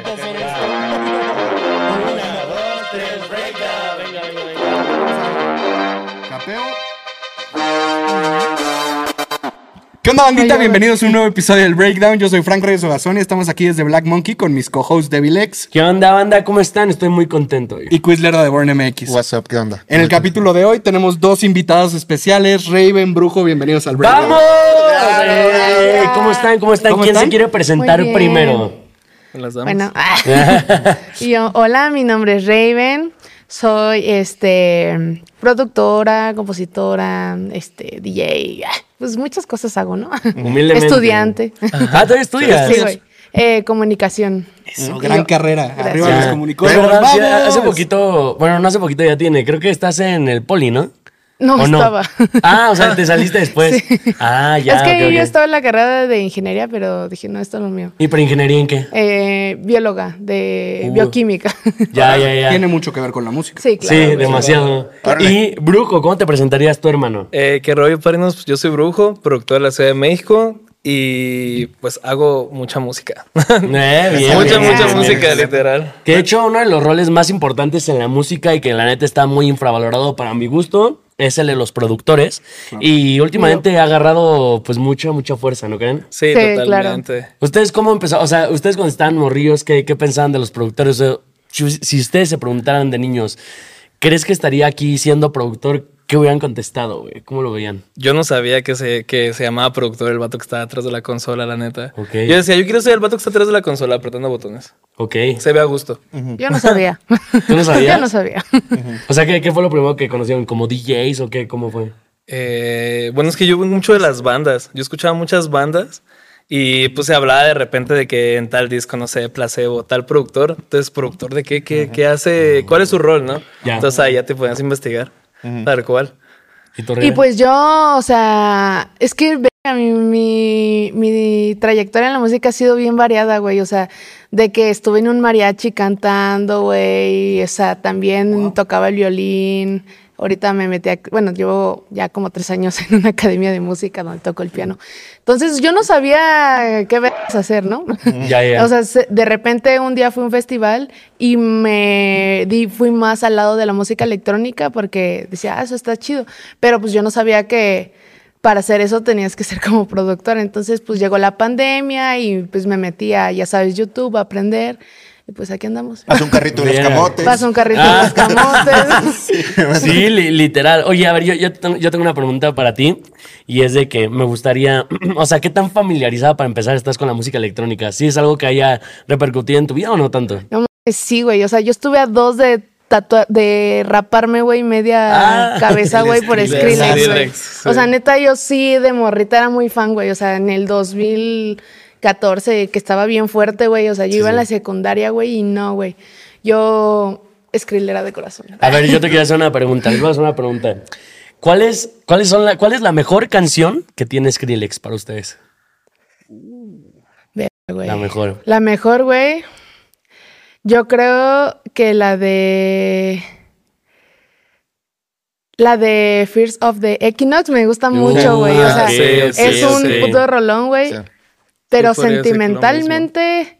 necesito hacer esto. Una, dos, tres, breakdown. Venga, venga, venga. Capeo. ¿Qué onda, bandita? Bienvenidos a un nuevo episodio del Breakdown. Yo soy Frank Reyes Ogazón y estamos aquí desde Black Monkey con mis co-hosts Devil X ¿Qué onda, banda? ¿Cómo están? Estoy muy contento hoy. y Quizler de Born MX. What's up, ¿qué onda? En el capítulo de hoy tenemos dos invitados especiales, Raven, Brujo, bienvenidos al Breakdown. ¡Vamos! Eh, ¿Cómo están? ¿Cómo están? ¿Cómo ¿Quién están? se quiere presentar Muy Las damas. Bueno, ah. Y yo, hola, mi nombre es Raven. Soy este productora, compositora, este DJ. Pues muchas cosas hago, ¿no? Humildemente. Estudiante. Ah, ¿todavía estudias? Sí, güey. Eh, comunicación. Eso, gran carrera. Arriba los ¡Vamos! hace poquito, bueno, no hace poquito ya tiene, creo que estás en el poli, ¿no? No, ¿O estaba. Ah, o sea, te saliste después. Ah, ya. es que yo estaba en la carrera de ingeniería, pero dije, no, esto no es lo mío. ¿Y para ingeniería en qué? Eh, bióloga de Uh. bioquímica. Ya, ya, ya. Tiene mucho que ver con la música. sí, claro. sí, demasiado. Y, Brujo, ¿cómo te presentarías tu hermano? Eh, ¿Qué rollo, padrinos? Pues yo soy Brujo, productor de la Ciudad de México y pues hago mucha música. Eh, bien, mucha, bien, mucha bien, música, bien. literal. Que de hecho, uno de los roles más importantes en la música y que la neta está muy infravalorado para mi gusto es el de los productores. Y últimamente ha agarrado pues mucha, mucha fuerza, ¿no creen? Sí, Sí, totalmente. ¿Ustedes cómo empezaron? O sea, ustedes cuando estaban morrillos, ¿qué, qué pensaban de los productores? O sea, si, si ustedes se preguntaran de niños, ¿crees que estaría aquí siendo productor? ¿Qué hubieran contestado, güey? ¿Cómo lo veían? Yo no sabía que se, que se llamaba productor el vato que estaba atrás de la consola, la neta. Ok. Yo decía, yo quiero ser el vato que está atrás de la consola apretando botones. Ok. Se ve a gusto. Yo no sabía. ¿Tú no sabías? Yo no sabía. O sea, ¿qué, qué fue lo primero que conocieron? ¿Como DJs o qué? ¿Cómo fue? Eh, bueno, es que yo mucho de las bandas. Yo escuchaba muchas bandas y pues se hablaba de repente de que en tal disco, no sé, placebo, tal productor. Entonces, ¿productor de qué? ¿Qué, qué hace? ¿Cuál es su rol, no? Ya. Entonces ahí ya te podías investigar. Tal cual. ¿Y, pues yo, o sea, es que mi, mi, mi trayectoria en la música ha sido bien variada, güey. O sea, de que estuve en un mariachi cantando, güey. O sea, también tocaba el violín. Ahorita me metí a, bueno, llevo ya como tres años en una academia de música donde toco el piano. Entonces yo no sabía qué hacer, ¿no? Ya, ya. O sea, se- de repente un día fui a un festival y me di, fui más al lado de la música electrónica porque decía, ah, eso está chido. Pero pues yo no sabía que para hacer eso tenías que ser como productor. Entonces, pues llegó la pandemia y pues me metí a, ya sabes, YouTube a aprender. Y pues aquí andamos. Haz un carrito de los camotes. Pasa un carrito Ah. de los camotes. Sí, li- literal. Oye, a ver, yo, yo, tengo, yo tengo una pregunta para ti y es de que me gustaría, o sea, ¿qué tan familiarizada para empezar estás con la música electrónica? ¿Sí es algo que haya repercutido en tu vida o no tanto? No sí, güey. O sea, yo estuve a dos de tatua de raparme, güey, media Ah, cabeza, güey, por Skrillex. O sea, neta, yo sí de morrita era muy fan, güey. O sea, en el 2014, que estaba bien fuerte, güey. O sea, yo iba en la secundaria, güey, y no, güey. Yo Skrill era de corazón. A ver, yo te quiero hacer una pregunta. Les voy a hacer una pregunta. ¿Cuál es, cuáles son la, ¿Cuál es la mejor canción que tiene Skrillex para ustedes? Verga, güey. La mejor. La mejor, güey. Yo creo que la de. La de Fears of the Equinox me gusta mucho, güey. O sea, sí, es sí, un sí. puto rolón, güey. Pero sentimentalmente.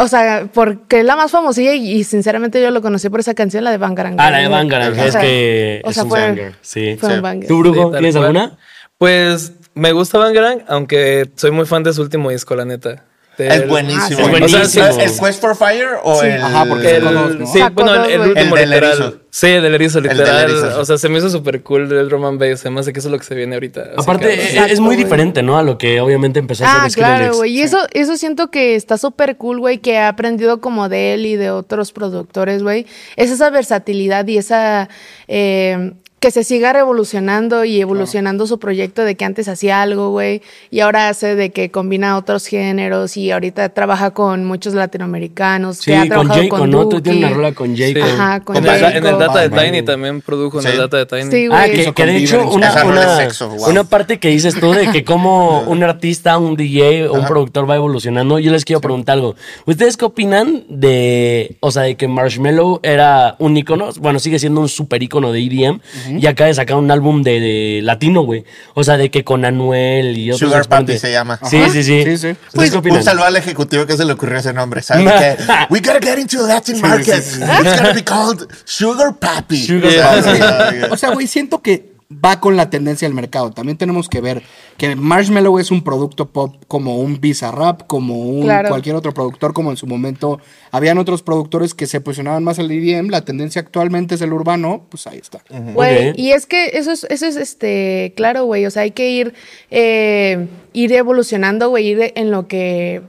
O sea, porque es la más famosilla y, y sinceramente yo lo conocí por esa canción, la de Bangarang. Ah, la de Bangarang, es que o es un fue- banger. Sí. Fue Sí. un banger. ¿Tú, Brujo, Sí, tienes cual. alguna? Pues me gusta Bangarang, aunque soy muy fan de su último disco, la neta. Es buenísimo. Ah. Es buenísimo. O sea, ¿El Quest for Fire o Sí. el...? Ajá, porque El- ¿no? Sí, bueno, el, el último El literal. erizo. Sí, el del erizo, del literal. erizo. O sea, se me hizo súper cool el drum and bass. Además de que eso es lo que se viene ahorita. así Aparte, que- eh, Exacto, es muy diferente, ¿no? A lo que obviamente empezó a Ah, hacer Skrillex. claro, güey. Y eso, eso siento que está súper cool, güey, que ha aprendido como de él y de otros productores, güey. Es esa versatilidad y esa... eh, que se siga revolucionando y evolucionando su proyecto de que antes hacía algo, güey, y ahora hace de que combina otros géneros y ahorita trabaja con muchos latinoamericanos. Sí, que ha con Jacob, con ¿no? Tú tienes una rola con Sí. Jacob. Ajá, con en, el, Jacob. en el data de Tiny también produjo en Sí. el data de Tiny. Sí, Ah, güey. que, Hizo que de con hecho una, una, de sexo, wow. una parte que dices tú de que como un artista, un DJ o un productor va evolucionando, yo les quiero preguntar algo. ¿Ustedes qué opinan de, o sea, de que Marshmello era un ícono, bueno, sigue siendo un super ícono de EDM, y acaba de sacar un álbum de, de latino, güey. O sea, de que con Anuel y otros Sugar Papi se llama. Sí, sí, sí. Sí, sí. ¿Ustedes qué opinan? Un saludo al ejecutivo que se le ocurrió ese nombre. ¿Sabes? que, We gotta get into the Latin market. It's gonna be called Sugar Papi. Sugar Yeah. Papi. Yeah. O sea, güey, siento que va con la tendencia del mercado. También tenemos que ver que Marshmallow es un producto pop como un Bizarrap, como un Claro. cualquier otro productor, como en su momento habían otros productores que se posicionaban más al EDM. La tendencia actualmente es el urbano, pues ahí está. Güey, y es que eso es, eso es este, claro, güey. O sea, hay que ir, eh, ir evolucionando, güey, ir en lo que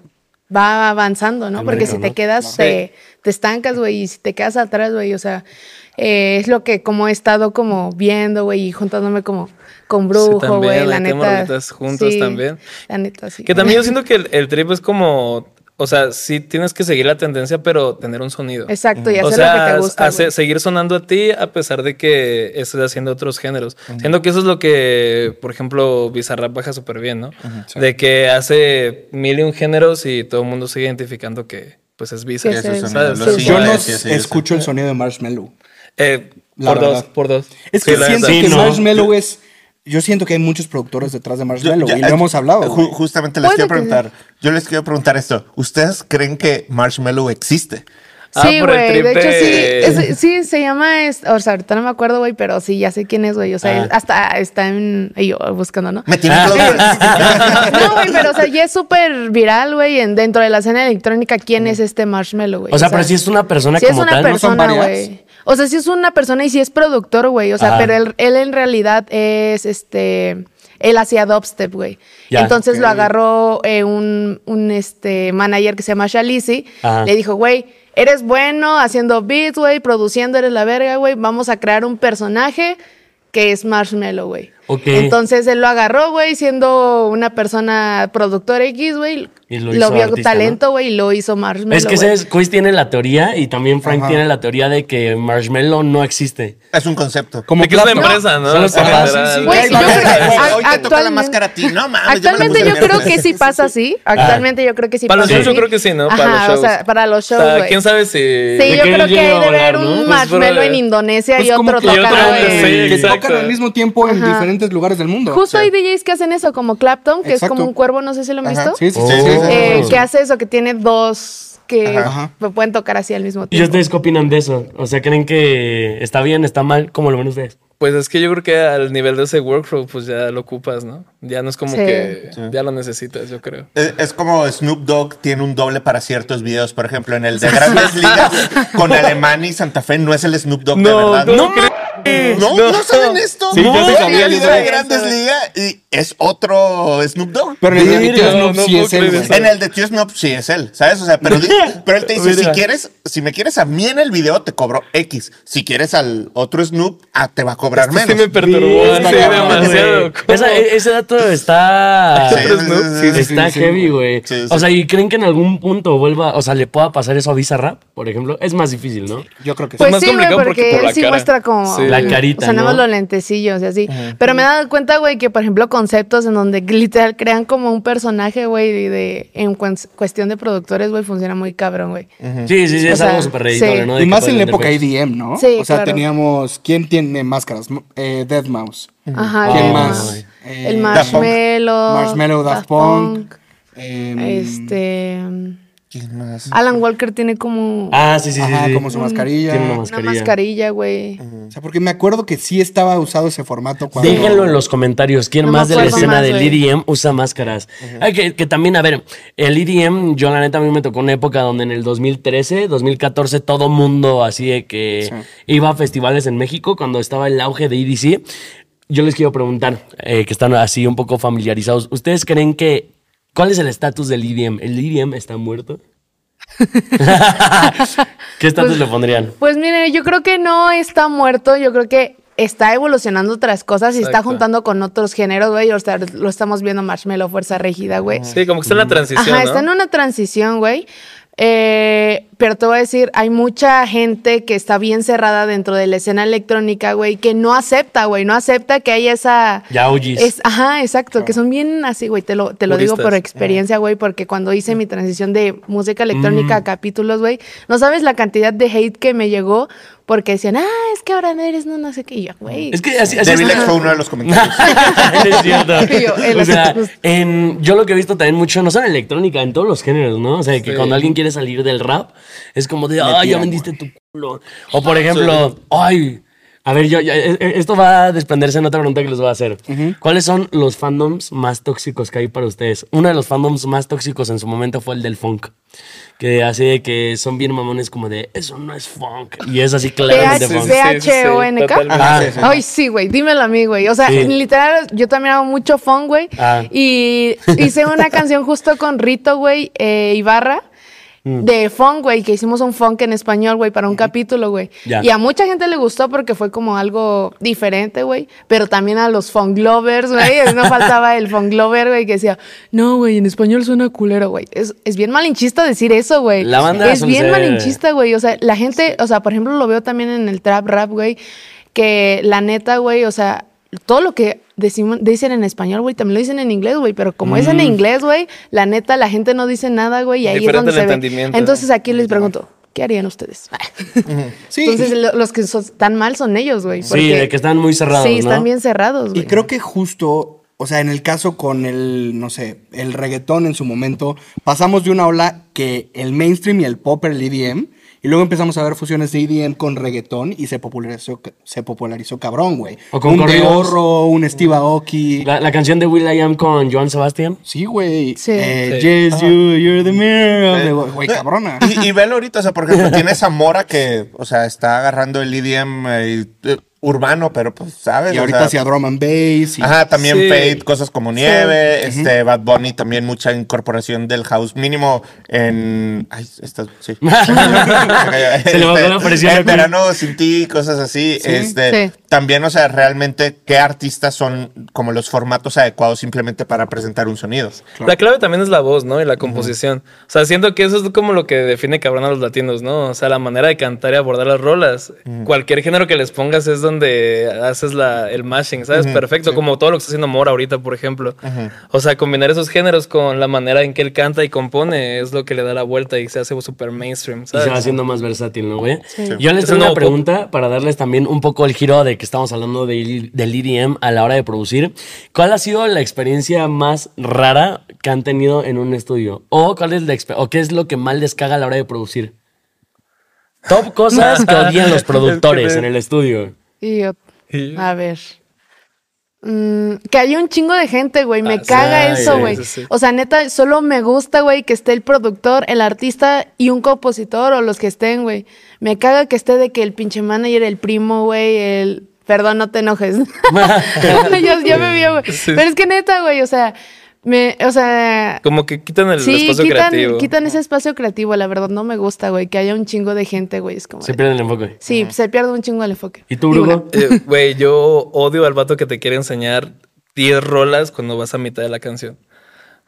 va avanzando, ¿no? El Porque mercado, si te ¿no? quedas, te, te estancas, güey, y si te quedas atrás, güey, o sea, eh, es lo que como he estado como viendo, güey, y juntándome como con Brujo, güey, la ahí tenemos neta. juntos sí, también. La neta, sí. Que también yo siento que el, el trip es como, o sea, sí tienes que seguir la tendencia, pero tener un sonido. Exacto, y hacer O lo sea, que te gusta. hace- seguir sonando a ti a pesar de que estés haciendo otros géneros. Siento que eso es lo que, por ejemplo, Bizarrap baja súper bien, ¿no? De que hace mil y un géneros y todo el mundo sigue identificando que pues es Bizarrap. Sí, sí. Yo no sí, sí, sí. escucho el sonido de Marshmallow. Eh, por dos, por dos. Es Sí, que la siento. Sí, que no. Marshmallow es... Yo siento que hay muchos productores detrás de Yo- Marshmallow ya, y lo eh, hemos hablado. ju- justamente les quiero que preguntar. Yo les quiero preguntar esto. ¿Ustedes creen que Marshmallow existe? Ah, Sí, güey, de hecho sí, es- sí, se llama, es- o sea, ahorita no me acuerdo, güey, pero sí, ya sé quién es, güey, o sea, Ah. él hasta está en, ahí yo buscando, ¿no? Me tiene Ah. No, güey, pero o sea, ya es súper viral, güey, en- dentro de la escena electrónica, ¿quién es este Marshmallow, güey? O sea, pero si es una persona sí es como una tal. ¿no? son persona, varias? güey. O sea, sí es una persona y sí es productor, güey, o sea, Ajá. pero él, él en realidad es, este, él hacía dubstep, güey. Ya. Entonces lo agarró eh, un, un, este, manager que se llama Shalisi, Ajá. le dijo, güey, eres bueno haciendo beats, güey, produciendo, eres la verga, güey, vamos a crear un personaje que es Marshmallow, güey. Ok. Entonces él lo agarró, güey, siendo una persona productora X, güey. Y lo Lo, hizo vio artista, talento, güey, y lo hizo Marshmallow. Es que ese Quiz tiene la teoría y también Frank Ajá. tiene la teoría de que Marshmallow no existe. Es un concepto. Como De que es una Clapton. empresa, ¿no? Solo O sea, se va, literal. sí, sí. Güey, Güey, yo güey, creo- güey, a- hoy te toca la actualmente- máscara a ti. No mames, yo me la Actualmente puse yo creo que sí pasa así. Actualmente yo creo que sí Para los pasa shows yo así. creo que sí, ¿no? Para Ajá, los shows. o sea, para los shows, O sea, quién sabe si. Sí, ¿De yo creo que hay a de no? un Pues, marshmallow brother. en Indonesia Pues y otro en... sí, que tocan al mismo tiempo en Ajá. Diferentes lugares del mundo. Justo hay DJs que hacen eso, como Clapton, que Exacto. es como un cuervo, no sé si lo han Ajá, visto. Sí, sí, Oh. sí. sí, sí. Eh, que hace eso, que tiene dos que Ajá. me pueden tocar así al mismo ¿Y tiempo. ustedes qué opinan de eso? O sea, ¿creen que está bien, está mal? ¿Cómo lo ven ustedes? Pues es que yo creo que al nivel de ese workflow, pues ya lo ocupas, ¿no? Ya no es como Sí. que ya lo necesitas, yo creo. Es, es como Snoop Dogg tiene un doble para ciertos videos. Por ejemplo, en el de Grandes Ligas con Alemania y Santa Fe no es el Snoop Dogg de verdad. no, ¿No? ¿No saben esto? Sí, yo no, sí sabía, el yo video de. Grandes Ligas y es otro Snoop Dogg. Pero en el de BTS Snoop no sí es él. En el de Tío Snoop sí es él, ¿sabes? O sea, pero, pero él te dice, si quieres, si me quieres a mí en el video, te cobro X. Si quieres al otro Snoop, ah, te va a cobrar Este sí menos. me perturbó, Sí, ¿Cómo? esa- e- ese dato está... Sí, Otro sí, Snoop. sí, sí, sí, está heavy, güey. Sí, sí. O sea, ¿y creen que en algún punto vuelva, o sea, le pueda pasar eso a Bizarrap, por ejemplo? Es más difícil, ¿no? Yo creo que sí. Pues más sí, güey, complicado porque, porque por él sí cara. muestra como... La carita, O sea, nada más ¿no? los lentecillos y así. Pero me he dado cuenta, güey, que por ejemplo conceptos en donde literal crean como un personaje, güey, de, de- en cuestión de productores, güey, funciona muy cabrón, güey. Sí, sí, sí, O es sea, algo súper sí. ¿no? De Y más en la época IDM, ¿no? Sí, o sea, claro. teníamos. ¿Quién tiene máscaras? Eh, Deadmau5. Ajá. ¿Quién más? Eh, El. Marshmallow. Marshmallow, Daft Punk. em, Este... ¿Quién más? Alan Walker tiene como... Ah, sí, sí, sí. Ajá, sí. como su mascarilla. Tiene una Una mascarilla. mascarilla, güey. O sea, porque me acuerdo que sí estaba usado ese formato cuando. Déjenlo en los comentarios. ¿Quién No más de la escena más, del. EDM usa máscaras? Ay, que, que también, a ver, el EDM, yo la neta a mí me tocó una época donde en el 2013, 2014, todo mundo así de que iba a festivales en México cuando estaba el auge de EDC. Yo les quiero preguntar, eh, que están así un poco familiarizados, ¿ustedes creen que... ¿Cuál es el estatus del EDM? ¿El EDM está muerto? ¿Qué estatus le pondrían? Pues mire, yo creo que no está muerto, yo creo que está evolucionando otras cosas y está juntando con otros géneros, güey. O sea, lo estamos viendo Marshmallow, Fuerza Rígida, güey. Sí, como que está en la transición, Ajá, ¿no? está en una transición, güey. Eh, pero te voy a decir, hay mucha gente que está bien cerrada dentro de la escena electrónica, güey, que no acepta, güey, no acepta que haya esa... Ya. Es, ajá, exacto, que son bien así, güey, te lo, te lo digo por Puristas. experiencia, güey, porque cuando hice mi transición de música electrónica a capítulos, güey, no sabes la cantidad de hate que me llegó porque decían, ah, es que ahora no eres, no, no sé qué. Y yo, güey. Es que así, así. X fue uno de los comentarios. es cierto. Yo, o sea, en, yo lo que he visto también mucho, no solo en electrónica, en todos los géneros, ¿no? O sea, que Sí. cuando alguien quiere salir del rap, es como de, ay, ya vendiste tu culo. O por ejemplo, ay, a ver, yo, ya- eh, eh, esto va a desprenderse en otra pregunta que les voy a hacer. ¿Cuáles son los fandoms más tóxicos que hay para ustedes? Uno de los fandoms más tóxicos en su momento fue el del funk. Que así de que son bien mamones como de, eso no es funk. Y es así claramente funk. sí. Ay, sí, güey, dímelo a mí, güey. O sea, Sí. literal, yo también hago mucho funk, güey. Ah. Y hice una canción justo con Rito, güey, eh, Ibarra. Mm. De funk, güey, que hicimos un funk en español, güey, para un capítulo, güey. Y a mucha gente le gustó porque fue como algo diferente, güey. Pero también a los funk lovers, güey. No faltaba el funk lover, güey, que decía, no, güey, en español suena culero, güey. Es, es bien malinchista decir eso, güey. La banda Es bien ser- malinchista, güey. O sea, la gente, o sea, por ejemplo, lo veo también en el trap rap, güey, que la neta, güey, o sea, todo lo que decimos, dicen en español, güey, también lo dicen en inglés, güey, pero como es en inglés, güey, la neta, la gente no dice nada, güey, y ahí es Diferente donde el se ve. entendimiento. Entonces aquí les pregunto, ¿qué harían ustedes? Sí, Entonces, y- lo- los que son tan mal son ellos, güey. Sí, de que están muy cerrados, Sí, ¿no? están bien cerrados, Y güey. creo que justo, o sea, en el caso con el, no sé, el reggaetón en su momento, pasamos de una ola que el mainstream y el pop el EDM, y luego empezamos a ver fusiones de EDM con reggaetón y se popularizó, se popularizó cabrón, güey. O con un. Deorro, un Steve Aoki. La, la canción de Will I Am con Joan Sebastián. Sí, güey. Sí. Eh, Sí. Yes, you, you're the mirror. the- Güey, cabrona. Y, y velo ahorita, o sea, por ejemplo, tiene esa mora que, o sea, está agarrando el EDM eh, eh, urbano, pero pues, ¿sabes? Y O ahorita sea, hacia drum and bass. y- Ajá, también Sí. Fade, cosas como nieve, este Bad Bunny también mucha incorporación del house mínimo en ay, esta, sí. Se le bajó la presión En al culo. verano sin ti, cosas así. Este, Sí. también, o sea, realmente qué artistas son como los formatos adecuados simplemente para presentar un sonido. La clave también es la voz, ¿no? Y la composición. O sea, siento que eso es como lo que define cabrón a los latinos, ¿no? O sea, la manera de cantar y abordar las rolas. Cualquier género que les pongas es donde haces la, el mashing, ¿sabes? Perfecto, como todo lo que está haciendo Mora ahorita, por ejemplo. O sea, combinar esos géneros con la manera en que él canta y compone es lo que le da la vuelta y se hace súper mainstream, Y se va haciendo más versátil, ¿no, güey? Sí. Yo les Es tengo una pregunta para darles también un poco el giro de que estamos hablando de- del EDM a la hora de producir. ¿Cuál ha sido la experiencia más rara que han tenido en un estudio? ¿O, cuál es la o qué es lo que más les caga a la hora de producir? Top cosas que odian los productores Es que en el estudio. Y yo, Y- a ver. Mm, que haya un chingo de gente, güey. Me Ah, caga sí, eso, güey. sí, sí. O sea, neta, solo me gusta, güey, que esté el productor, el artista y un compositor o los que estén, güey. Me caga que esté de que el pinche manager, el primo, güey, el. Perdón, no te enojes. yo, yo me vio, güey. Sí. Pero es que neta, güey, o sea, me, o sea. Como que quitan el Sí, espacio quitan, creativo. quitan ese espacio creativo, la verdad, no me gusta, güey, que haya un chingo de gente, güey. Es como. Se de- pierde el enfoque. sí, se pierde un chingo el enfoque. ¿Y tú, Bruno? Eh, Güey, yo odio al vato que te quiere enseñar 10 rolas cuando vas a mitad de la canción.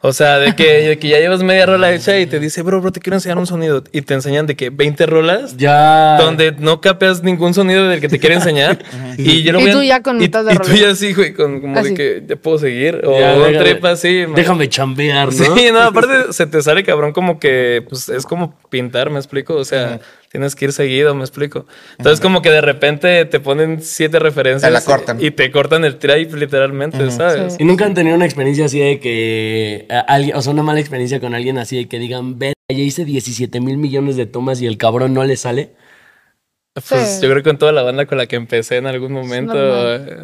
O sea, de que, de que ya llevas media rola hecha y te dice, bro, bro, te quiero enseñar un sonido. Y te enseñan de que 20 rolas Ya. donde no capeas ningún sonido del que te quiere enseñar. y yo lo Y voy a- tú ya con y- mitad de Y tú rola. ya así, güey, con, como Así. de que ya puedo seguir. O Ya, déjame- trepa así. Déjame chambear, ¿no? Sí, no, aparte se te sale cabrón como que pues es como pintar, me explico, o sea, tienes que ir seguido, me explico. Entonces como que de repente te ponen siete referencias Te la cortan. y te cortan el tripe literalmente, ¿sabes? ¿Y nunca han tenido una experiencia así de que a- alguien, o sea, una mala experiencia con alguien así de que digan, ve, ya hice 17 mil millones de tomas y el cabrón no le sale? Pues Sí. yo creo que con toda la banda con la que empecé en algún momento,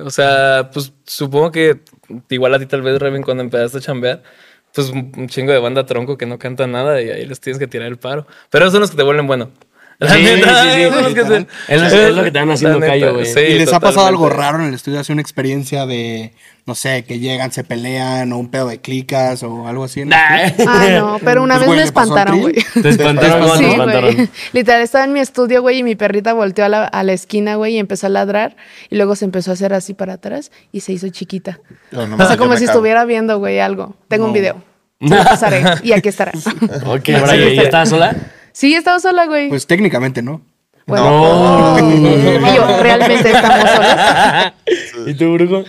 o sea, pues supongo que igual a ti tal vez, Reven, cuando empezaste a chambear, pues un un chingo de banda tronco que no canta nada y ahí les tienes que tirar el paro. Pero esos son los que te vuelven bueno. La Sí, neta, sí, sí, los que te- Es lo- es lo que te van haciendo callo, güey. sí, ¿Y les ha pasado algo raro en el estudio? ¿Hace una experiencia de, no sé, que llegan, se pelean o un pedo de clicas o algo así? el Nah. Ah, no, pero una Pues, vez me ¿le pasó a espantaron, güey. Te espantaron, ¿cómo te Sí, güey. Literal, estaba en mi estudio, güey, y mi perrita volteó a la, a la esquina, güey, y empezó a ladrar. Y luego se empezó a hacer así para atrás y se hizo chiquita. No O sea, como si cago. estuviera viendo, güey, algo. Tengo un video. Te lo pasaré. Y aquí estará. Ok, Brian, ¿ya estabas sola? Sí, estaba sola, güey. Pues técnicamente no. Bueno. Y yo, realmente estamos solas. ¿Y tú, Bruno?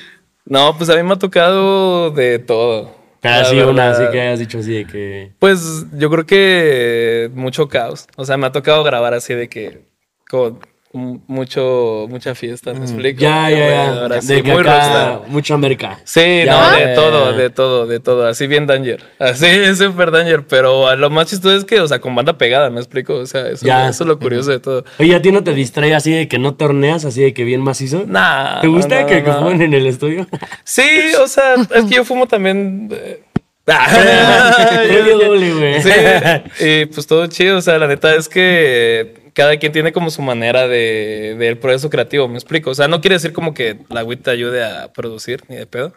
No, pues a mí me ha tocado de todo. Pero así una, así que hayas dicho así de que... Pues yo creo que mucho caos. O sea, me ha tocado grabar así de que con mucho, mucha fiesta, ¿me explico? Ya, ya, ya. Ahora sí, de muy acá, mucha merca. Sí, Ya, no, de todo, de todo, de todo. Así bien danger. Así es super danger. Pero lo más chistoso es que, o sea, con banda pegada, ¿me explico? O sea, eso, Ya. eso es lo curioso de todo. Oye, ¿a ti no te distrae así de que no torneas, así de que bien macizo? Nah. ¿Te gusta no, que, no. fumen en el estudio? Sí, o sea, es que yo fumo también. eh, güey. Sí, y pues todo chido. O sea, la neta es que cada quien tiene como su manera de, del proceso creativo, me explico. O sea, no quiere decir como que la WIT te ayude a producir, ni de pedo.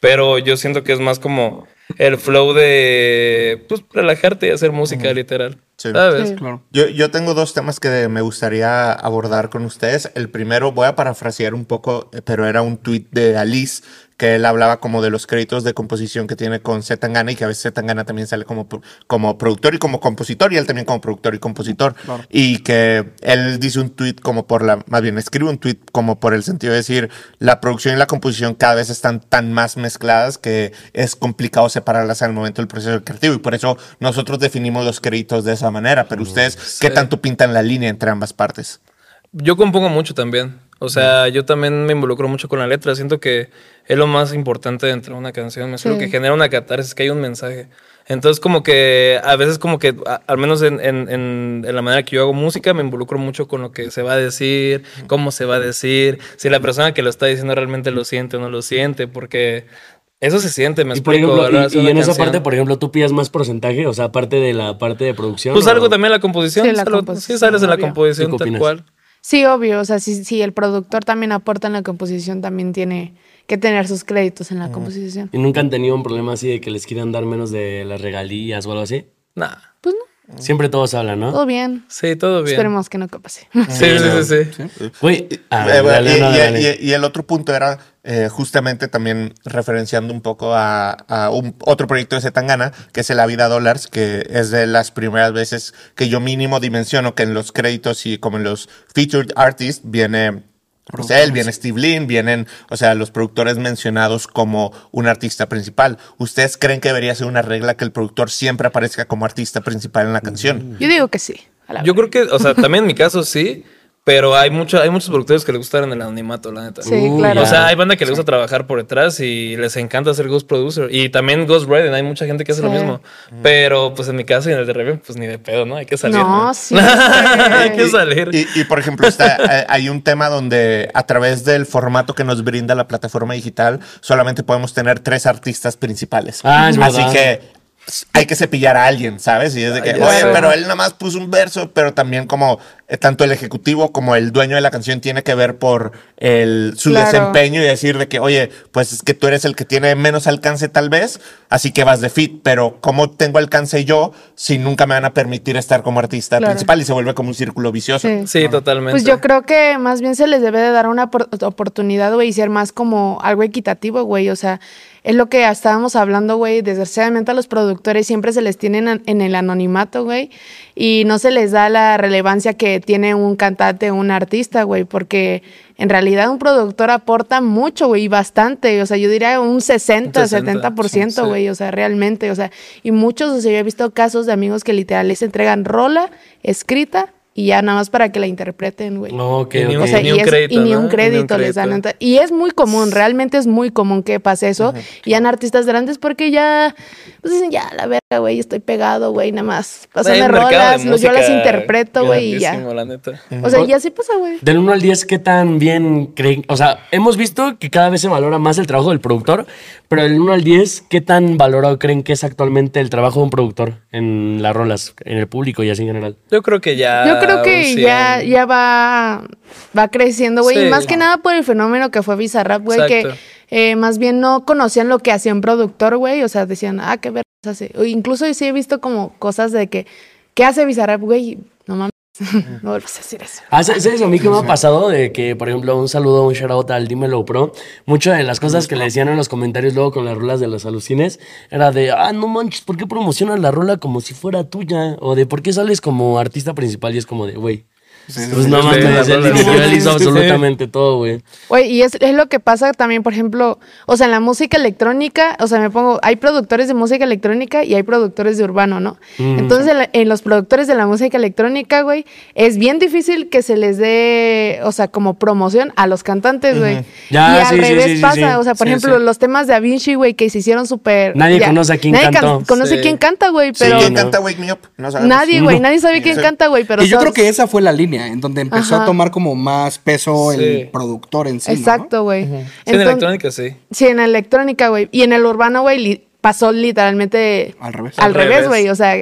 Pero yo siento que es más como el flow de pues relajarte y hacer música, literal. Sí. ¿Sabes? Sí. Claro. Yo, yo tengo dos temas que me gustaría abordar con ustedes. El primero, voy a parafrasear un poco, eh, pero era un tweet de Alice que él hablaba como de los créditos de composición que tiene con Z Tangana y que a veces Z Tangana también sale como, como productor y como compositor y él también como productor y compositor. Y que él dice un tweet como por la, más bien escribe un tweet como por el sentido de decir, la producción y la composición cada vez están tan más mezcladas que es complicado separarlas al momento del proceso creativo y por eso nosotros definimos los créditos de esa manera. Pero ustedes, ¿qué tanto pintan la línea entre ambas partes? Yo compongo mucho también. O sea, yo también me involucro mucho con la letra. Siento que es lo más importante dentro de una canción. Me suelo Sí. que genera una catarsis, que hay un mensaje. Entonces, como que a veces, como que, a- al menos en, en- en- en la manera que yo hago música, me involucro mucho con lo que se va a decir, cómo se va a decir, si la persona que lo está diciendo realmente lo siente o no lo siente, porque eso se siente, me Y, por explico. ejemplo, y, en esa canción. parte, por ejemplo, tú pidas más porcentaje, o sea, aparte de la parte de producción. Pues ¿o? algo también la composición. Sí, la composición, sí, sales en la composición ¿Tú qué tal cual. Sí, obvio. O sea, si, si el productor también aporta en la composición, también tiene que tener sus créditos en la composición. ¿Y nunca han tenido un problema así de que les quieran dar menos de las regalías o algo así? Nah. Pues no, Siempre todos hablan, ¿no? todo bien. Sí, todo bien. Esperemos que no pase. Sí, sí, sí, sí. Eh, dale, y, no, y- dale. y- y el otro punto era eh, justamente también referenciando un poco a, a un, otro proyecto de Zetangana, que es el La Vida Dollars, que es de las primeras veces que yo mínimo dimensiono que en los créditos y como en los featured artists viene pues él, viene Steve Lin, vienen, o sea, los productores mencionados como un artista principal. ¿Ustedes creen que debería ser una regla que el productor siempre aparezca como artista principal en la canción? Yo digo que sí. a la Yo creo que, o sea, también en mi caso sí, pero hay, mucho, hay muchos productores que les gustan el anonimato, la neta. Sí, Uh, claro. O sea, hay banda que le gusta trabajar por detrás y les encanta ser ghost producer. Y también ghost writing, hay mucha gente que hace lo mismo. Pero pues en mi caso y en el de Reven, pues ni de pedo, ¿no? Hay que salir. No, sí. hay que salir. Y, y, por ejemplo, está, eh, hay un tema donde a través del formato que nos brinda la plataforma digital, solamente podemos tener tres artistas principales. Ah, es Así verdad. que hay que cepillar a alguien, ¿sabes? Y es de que, oye, pero él nada más puso un verso, pero también como eh, tanto el ejecutivo como el dueño de la canción tiene que ver por el, su Claro. desempeño y decir de que, oye, pues es que tú eres el que tiene menos alcance tal vez, así que vas de fit, pero ¿cómo tengo alcance yo si nunca me van a permitir estar como artista Claro. principal? Y se vuelve como un círculo vicioso. Sí. Sí, totalmente. Pues yo creo que más bien se les debe de dar una por- oportunidad, güey, y ser más como algo equitativo, güey. O sea, es lo que estábamos hablando, güey. Desgraciadamente a los productores siempre se les tiene en, el anonimato, güey. Y no se les da la relevancia que tiene un cantante o un artista, güey. Porque en realidad un productor aporta mucho, güey, y bastante. O sea, yo diría un 60, Un 60, 70%, sí. güey. O sea, realmente. O sea, y muchos, o sea, yo he visto casos de amigos que literal les entregan rola escrita y ya nada más para que la interpreten, güey. Ok, Y ni ok. O sea, Ni y, un es- crédito, y ni ¿no? un Ni un crédito les dan. Y es muy común, realmente es muy común que pase eso. Y en artistas grandes porque ya, pues dicen, ya, la verga, güey, estoy pegado, güey, nada más. Pásame rolas, yo las interpreto, güey, y ya. grandísimo, la neta. O sea, y así pasa, güey. Del 1 al 10, ¿qué tan bien creen? O sea, hemos visto que cada vez se valora más el trabajo del productor, pero del 1 al 10, ¿qué tan valorado creen que es actualmente el trabajo de un productor en las rolas, en el público y así en general? Yo creo que ya. Yo creo que ya, 100. ya va, va creciendo, güey. Sí. Y más que nada por el fenómeno que fue Bizarrap, güey, que. Eh, más bien no conocían lo que hacía un productor, güey. O sea, decían, ah, qué vergas hace. O incluso sí he visto como cosas de que, ¿qué hace Bizarrap, güey? No mames, no vuelvas a decir eso. Ah, ¿sabes a mí que me ha pasado? De que, por ejemplo, un saludo, un shout out al Dímelo Pro. Muchas de las cosas que le decían en los comentarios luego con las rolas de los alucines era de, ah, no manches, ¿por qué promocionas la rola como si fuera tuya? O de, ¿por qué sales como artista principal? Y es como de, güey. Pues no mames, la él, Sí. absolutamente todo, güey. Güey, y es, es lo que pasa también, por ejemplo, o sea, en la música electrónica, o sea, me pongo, hay productores de música electrónica y hay productores de urbano, ¿no? Entonces, en, la- en los productores de la música electrónica, güey, es bien difícil que se les dé, o sea, como promoción a los cantantes, güey. Ya, y al sí, sí, revés sí, sí, pasa, sí. o sea, por Sí, ejemplo, sí. los temas de Avicii, güey, que se hicieron súper... Nadie ya- conoce a quién nadie can- cantó. conoce Sí. quién canta, güey, Sí, pero... ¿Quién canta Wake Me Up? No. Nadie, güey, nadie sabe quién Sí. canta, güey, pero... y yo creo que esa fue la línea en donde empezó a tomar como más peso Sí. el productor en sí. ¿no? Exacto, güey. Sí, en electrónica sí. Sí, en la electrónica, güey. Y en el urbano, güey, pasó literalmente Al revés. Al Al revés, güey. O sea,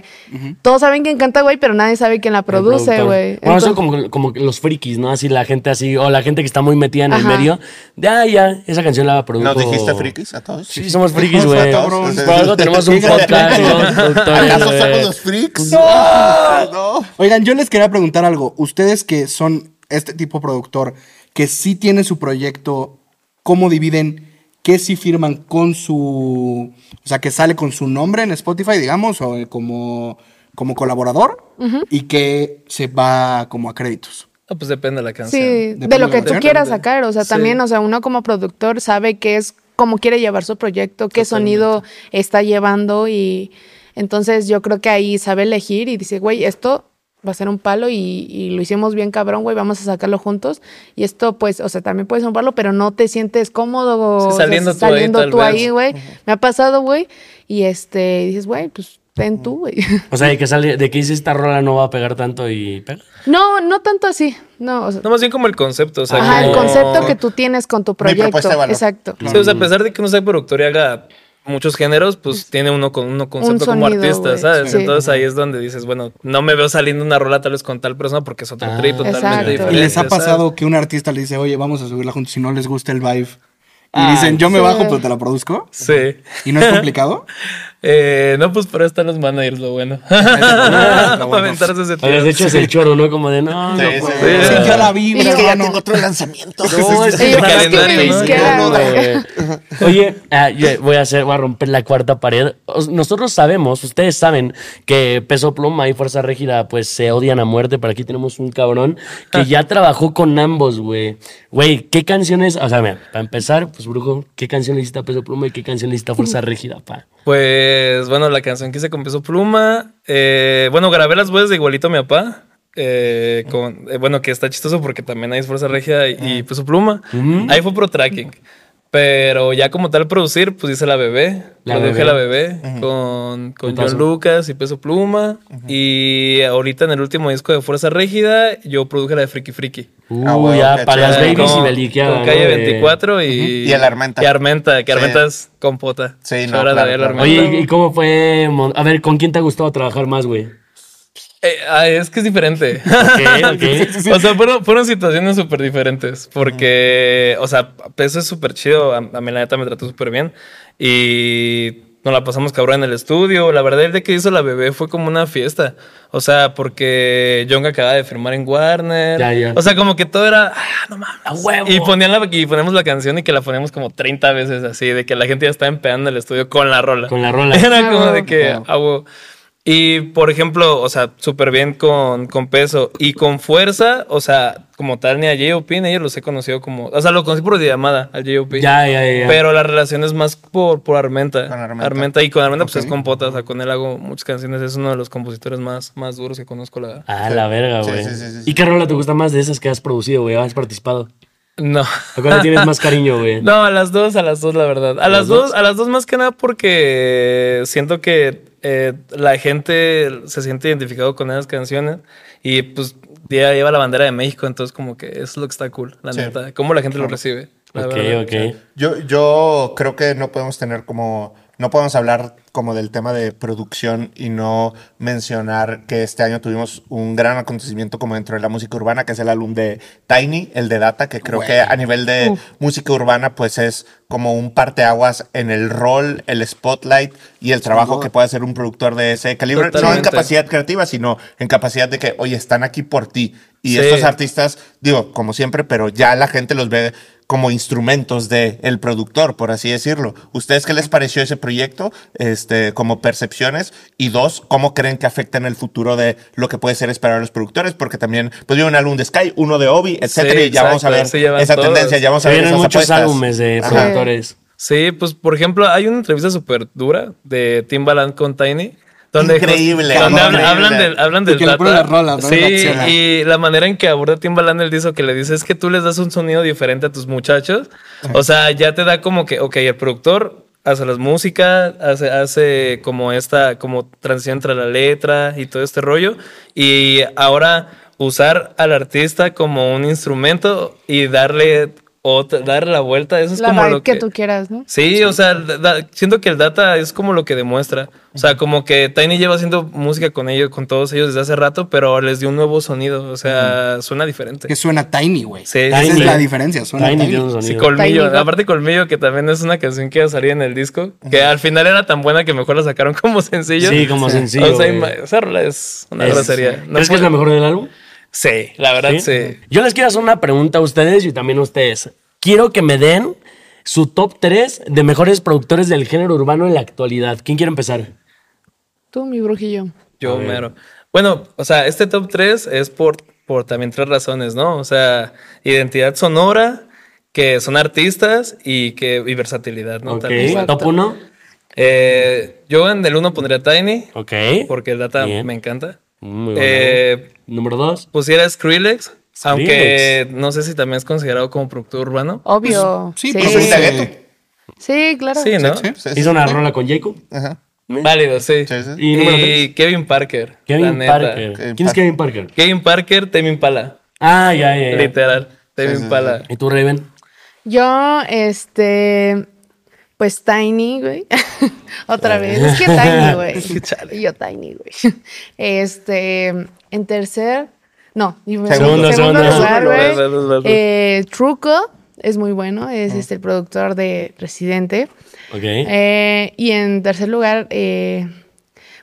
todos saben quién canta, güey, pero nadie sabe quién la produce, güey. Bueno, son Entonces- como, como que los frikis, ¿no? Así la gente así, o la gente que está muy metida en el medio. De, ah, ya, esa canción la produjo. ¿Nos dijiste frikis a todos? Sí, somos frikis, güey. Por algo tenemos un podcast, ¿Acaso somos los freaks? No. Oigan, yo les quería preguntar algo. Ustedes que son este tipo de productor, que sí tiene su proyecto, ¿cómo dividen? ¿Qué sí firman con su... O sea, que sale con su nombre en Spotify, digamos, o eh, como, como colaborador? Y que se va como a créditos. Ah, pues depende de la canción. Sí, Depende de lo que tú quieras sacar. O sea, Sí. también, o sea, uno como productor sabe qué es, cómo quiere llevar su proyecto, qué sonido está llevando y entonces yo creo que ahí sabe elegir y dice, güey, esto va a ser un palo y, y lo hicimos bien cabrón, güey, vamos a sacarlo juntos. Y esto, pues, o sea, también puedes un palo, pero no te sientes cómodo Sí, o sea, saliendo tú ahí, saliendo tal tú ahí, güey. Me ha pasado, güey, y este, dices, güey, pues, ten tú, güey. O sea, de que sale, de que dice esta rola no va a pegar tanto y pega. No, no tanto así, no, o sea, No, más bien como el concepto. O sea, ajá, el concepto que tú tienes con tu proyecto. propuesta de valor. Exacto. Sí, o sea, a pesar de que uno sea productor y haga muchos géneros, pues tiene uno con uno concepto como sonido, artista. ¿sabes? Sí. Entonces ahí es donde dices, bueno, no me veo saliendo una rola tal vez con tal persona porque es otro Ah. trip totalmente Exacto. diferente. ¿Y les ha ¿sabes? pasado que un artista le dice, oye, vamos a subirla juntos si no les gusta el vibe? Y Ah, dicen, yo me sí. bajo, pero te la produzco. Sí. ¿Y no es complicado? Eh, no, pues para están los managers, lo bueno. para aventarse ese de hecho es el choro, ¿no? Como de, no, Sí, no sí, puedo. sí. Sí, yo la vi, Y yo- Es que ya hermano. tengo otro lanzamiento. No, es que calendario, ¿no? No. Oye, ah, voy a hacer, voy a romper la cuarta pared. Os- Nosotros sabemos, ustedes saben que Peso Pluma y Fuerza Régida pues se odian a muerte, pero aquí tenemos un cabrón que ya trabajó con ambos, güey. Güey, ¿qué canciones? O sea, mira, para empezar, pues brujo, ¿qué canción le hiciste a Peso Pluma y qué canción le hiciste a Fuerza Régida, pa? Pues bueno, la canción que hice con Peso Pluma. eh, bueno, grabé las voces de igualito a mi papá. eh, con, eh, bueno, que está chistoso porque también hay Fuerza Regia y, y Peso Pluma. Ahí fue pro tracking. Pero ya como tal producir, pues hice la bebé. La produje Bebé. la bebé con, con. John Lucas y Peso Pluma. Y ahorita en el último disco de Fuerza Régida, yo produje la de Friki Friki. Uh, Ah, bueno, ya, para las babies y Con- Beliqueada. Con calle ¿no? De- 24 y, Y el Armenta. Y Armenta, que Sí. Armenta es compota. Sí, no, claro, él, claro. Armenta. Oye, ¿y cómo fue? A ver, ¿con quién te ha gustado trabajar más, güey? Eh, ah, es que es diferente. Ok, ok. O sea, fueron, fueron situaciones súper diferentes. Porque, o sea, Peso es súper chido. A, a mí, la neta, me trató súper bien. Y nos la pasamos cabrón en el estudio. La verdad, el de que hizo la bebé fue como una fiesta. O sea, porque John acaba de firmar en Warner. Ya, ya. O sea, como que todo era, ah, no mames. A huevo. Y, ponían la, y ponemos la canción y que la poníamos como 30 veces así. De que la gente ya estaba empezando el estudio con la rola. Con la rola. Era Ah, como de que, ah, huevo. Y por ejemplo, o sea, súper bien con, con peso y con fuerza, o sea, como tal, ni a J.O.P. ni a ellos los he conocido como. O sea, lo conocí por llamada al J.O.P. Ya, ya, ya. Pero la relación es más por, por Armenta. Con Armenta. Y con Armenta, pues es compota. O sea, con él hago muchas canciones. Es uno de los compositores más, más duros que conozco, la verdad. Ah, la verga, Sí, güey. sí, sí, sí, ¿Y qué rola te gusta más de esas que has producido, güey? ¿Has participado? No. ¿A cuál le tienes más cariño, güey? No, a las dos, a las dos, la verdad. A las las dos, a las dos más que nada porque siento que eh, la gente se siente identificado con esas canciones y pues ya lleva la bandera de México, entonces como que eso es lo que está cool, la Sí. neta. Cómo la gente lo recibe. la Ok, verdad. ok. Yo, yo creo que no podemos tener como, no podemos hablar como del tema de producción y no mencionar que este año tuvimos un gran acontecimiento como dentro de la música urbana, que es el álbum de Tiny, el de Data, que creo que a nivel de música urbana pues es como un parteaguas en el rol, el spotlight y el trabajo que puede hacer un productor de ese calibre, no en capacidad creativa, sino en capacidad de que, oye, están aquí por ti. Y Sí. estos artistas, digo, como siempre, pero ya la gente los ve como instrumentos de el productor, por así decirlo. ¿Ustedes qué les pareció ese proyecto? Este, como percepciones. Y dos, ¿cómo creen que afecta en el futuro de lo que puede ser esperar a los productores? Porque también, pues dio un álbum de Sky, uno de Obi, etcétera, Sí, y ya vamos a ver esa todos. tendencia, ya vamos a ver vienen esas muchos apuestas. álbumes de Ajá. productores. Sí, pues por ejemplo, hay una entrevista súper dura de Timbaland con Tiny. Donde, Increíble, Donde hablan, hablan del, hablan del rolas, ¿no? Sí, Reacciona. y la manera en que aborda Timbaland el disco que le dice es que tú les das un sonido diferente a tus muchachos. O sea, ya te da como que, ok, el productor hace las músicas, hace, hace como esta, como transición entre la letra y todo este rollo. Y ahora usar al artista como un instrumento y darle otra, darle la vuelta, eso es La como lo que que tú quieras, ¿no? Sí, o sea, da- da- siento que el data es como lo que demuestra. O sea, como que Tiny lleva haciendo música con ellos, con todos ellos desde hace rato, pero les dio un nuevo sonido. O sea, suena diferente. Que suena Tiny, güey. Sí, Esa es la diferencia, suena Tiny Tiny. Sí. Colmillo. Tiny. Aparte Colmillo, que también es una canción que iba a salir en el disco, que al final era tan buena que mejor la sacaron como sencillo. Sí, como sencillo. O sea, esa rola es una grosería. No ¿Crees que es la mejor del álbum? Sí, la verdad sí. Yo les quiero hacer una pregunta a ustedes y también a ustedes. Quiero que me den su top 3 de mejores productores del género urbano en la actualidad. ¿Quién quiere empezar? Tú, mi brujillo. Yo mero. Bueno, o sea, este top 3 es por, por también tres razones, ¿no? O sea, identidad sonora, que son artistas y que y versatilidad, ¿no? Ok. También. Top 1. Eh, yo en el 1 pondría Tiny, Ok. porque el data Bien. me encanta. Muy bueno. Eh, Número 2. pusiera Skrillex, Skrillex. aunque no sé si también es considerado como productor urbano. Obvio. Sí, sí, pues Sí. Sí, claro. Sí, ¿no? Sí, sí, sí. Hizo una rola con Jacob. Ajá. Válido, sí. Sí, sí. Y número tres. Y Kevin Parker. Kevin. Parker. Kevin ¿Quién es. Kevin Parker? Kevin Parker, Tame Impala. Ah, ya, ya, ya. Literal. Sí, Impala. ¿Y tú, Raven? Yo, este, pues Tiny, güey. Otra vez. Es que Tiny, güey. Y yo Tiny, güey. Este, en tercer, no, y en Segundo, segundo, segundo. lugar, güey. Eh, Truco es muy bueno, es este el productor de Residente. Ok. Eh, y en tercer lugar, eh,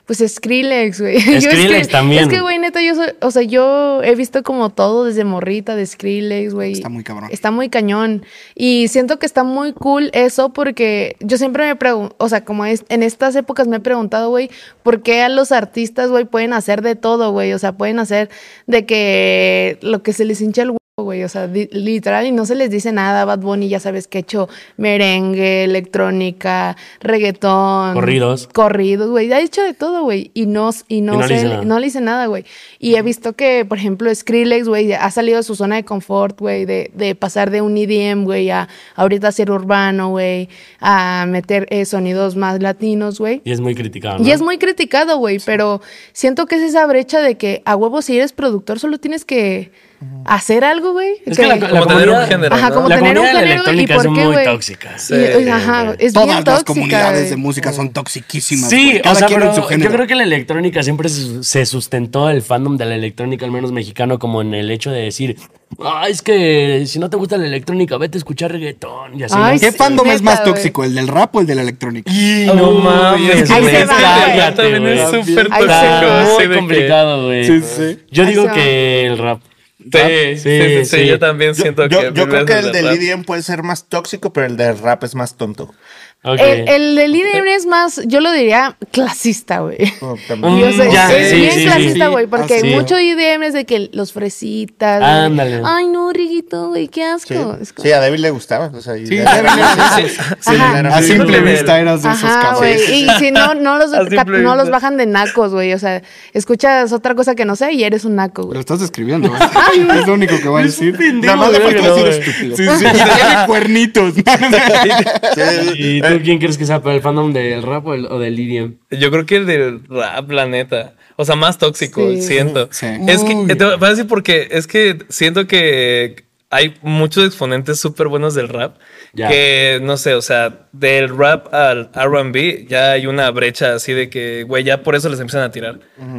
pues Skrillex, güey. Skrillex es que, también. Es que, güey, neta, yo soy, o sea, yo he visto como todo desde morrita de Skrillex, güey. Está muy cabrón. Está muy cañón. Y siento que está muy cool eso porque yo siempre me pregunto, o sea, como es, en estas épocas me he preguntado, güey, ¿por qué a los artistas, güey, pueden hacer de todo, güey? O sea, pueden hacer de que lo que se les hincha el güey. O sea, literal, y no se les dice nada. Bad Bunny, ya sabes que ha hecho merengue, electrónica, reggaetón. Corridos. Corridos, güey. Ha hecho de todo, güey. Y no, y no, Y no le se- dice nada. no le hice nada, güey. Y he visto que, por ejemplo, Skrillex, güey, ha salido de su zona de confort, güey, de, de pasar de un EDM, güey, a ahorita hacer urbano, güey, a meter eh, sonidos más latinos, güey. Y es muy criticado. ¿no? Y es muy criticado, güey, pero siento que es esa brecha de que a huevo si eres productor solo tienes que hacer algo, güey. Es que la, la Como tener un género, Ajá, ¿no? como la tener un comunidad de la género y electrónica por es qué, muy güey. tóxica. Sí. Y- ajá, es Todas bien las tóxica. comunidades de güey. música son toxiquísimas. Sí, güey. o Cada sea, quien en pero su yo género. creo que la electrónica siempre se sustentó el fandom de la electrónica, al menos mexicano, como en el hecho de decir, ah, es que si no te gusta la electrónica, vete a escuchar reggaetón y así. Ay, ¿no? ¿Qué sí, fandom es más tóxico, el del rap o el de la electrónica? Y no es mames, que Ahí se va, También es súper tóxico. Muy de que- complicado, güey. Sí, sí. Yo digo que el rap. Sí, sí, sí, yo también siento Yo, que. yo creo que el de del. EDM puede ser más tóxico, pero el del rap es más tonto. El, el del IDM es más, yo lo diría clasista, güey. Oh, Mm, ya, es sí, bien sí, clasista, sí. güey, porque Ah, sí. mucho IDM es de que los fresitas. Ándale. Ay, no, Riguito, güey, qué Sí, asco. Es como- Sí, a David le gustaba. O sea, y Sí, A simple vista eras de esos Ajá, casos. güey. Y si no, no los, no los bajan de nacos, güey. O sea, escuchas otra cosa que no sé y eres un naco, Lo güey. estás describiendo, güey. Es lo único que voy a decir. Nada más le faltó decir estúpido. Sí, sí. Y tiene cuernitos. ¿Y tú quién crees que sea para el fandom del rap o, el- o del EDM? Yo creo que el del rap, la neta. O sea, más tóxico, Sí. siento. Sí. Es que, te voy a decir porque es que siento que hay muchos exponentes súper buenos del rap. Ya. Que, no sé, o sea, del rap al RB ya hay una brecha así de que, güey, ya por eso les empiezan a tirar.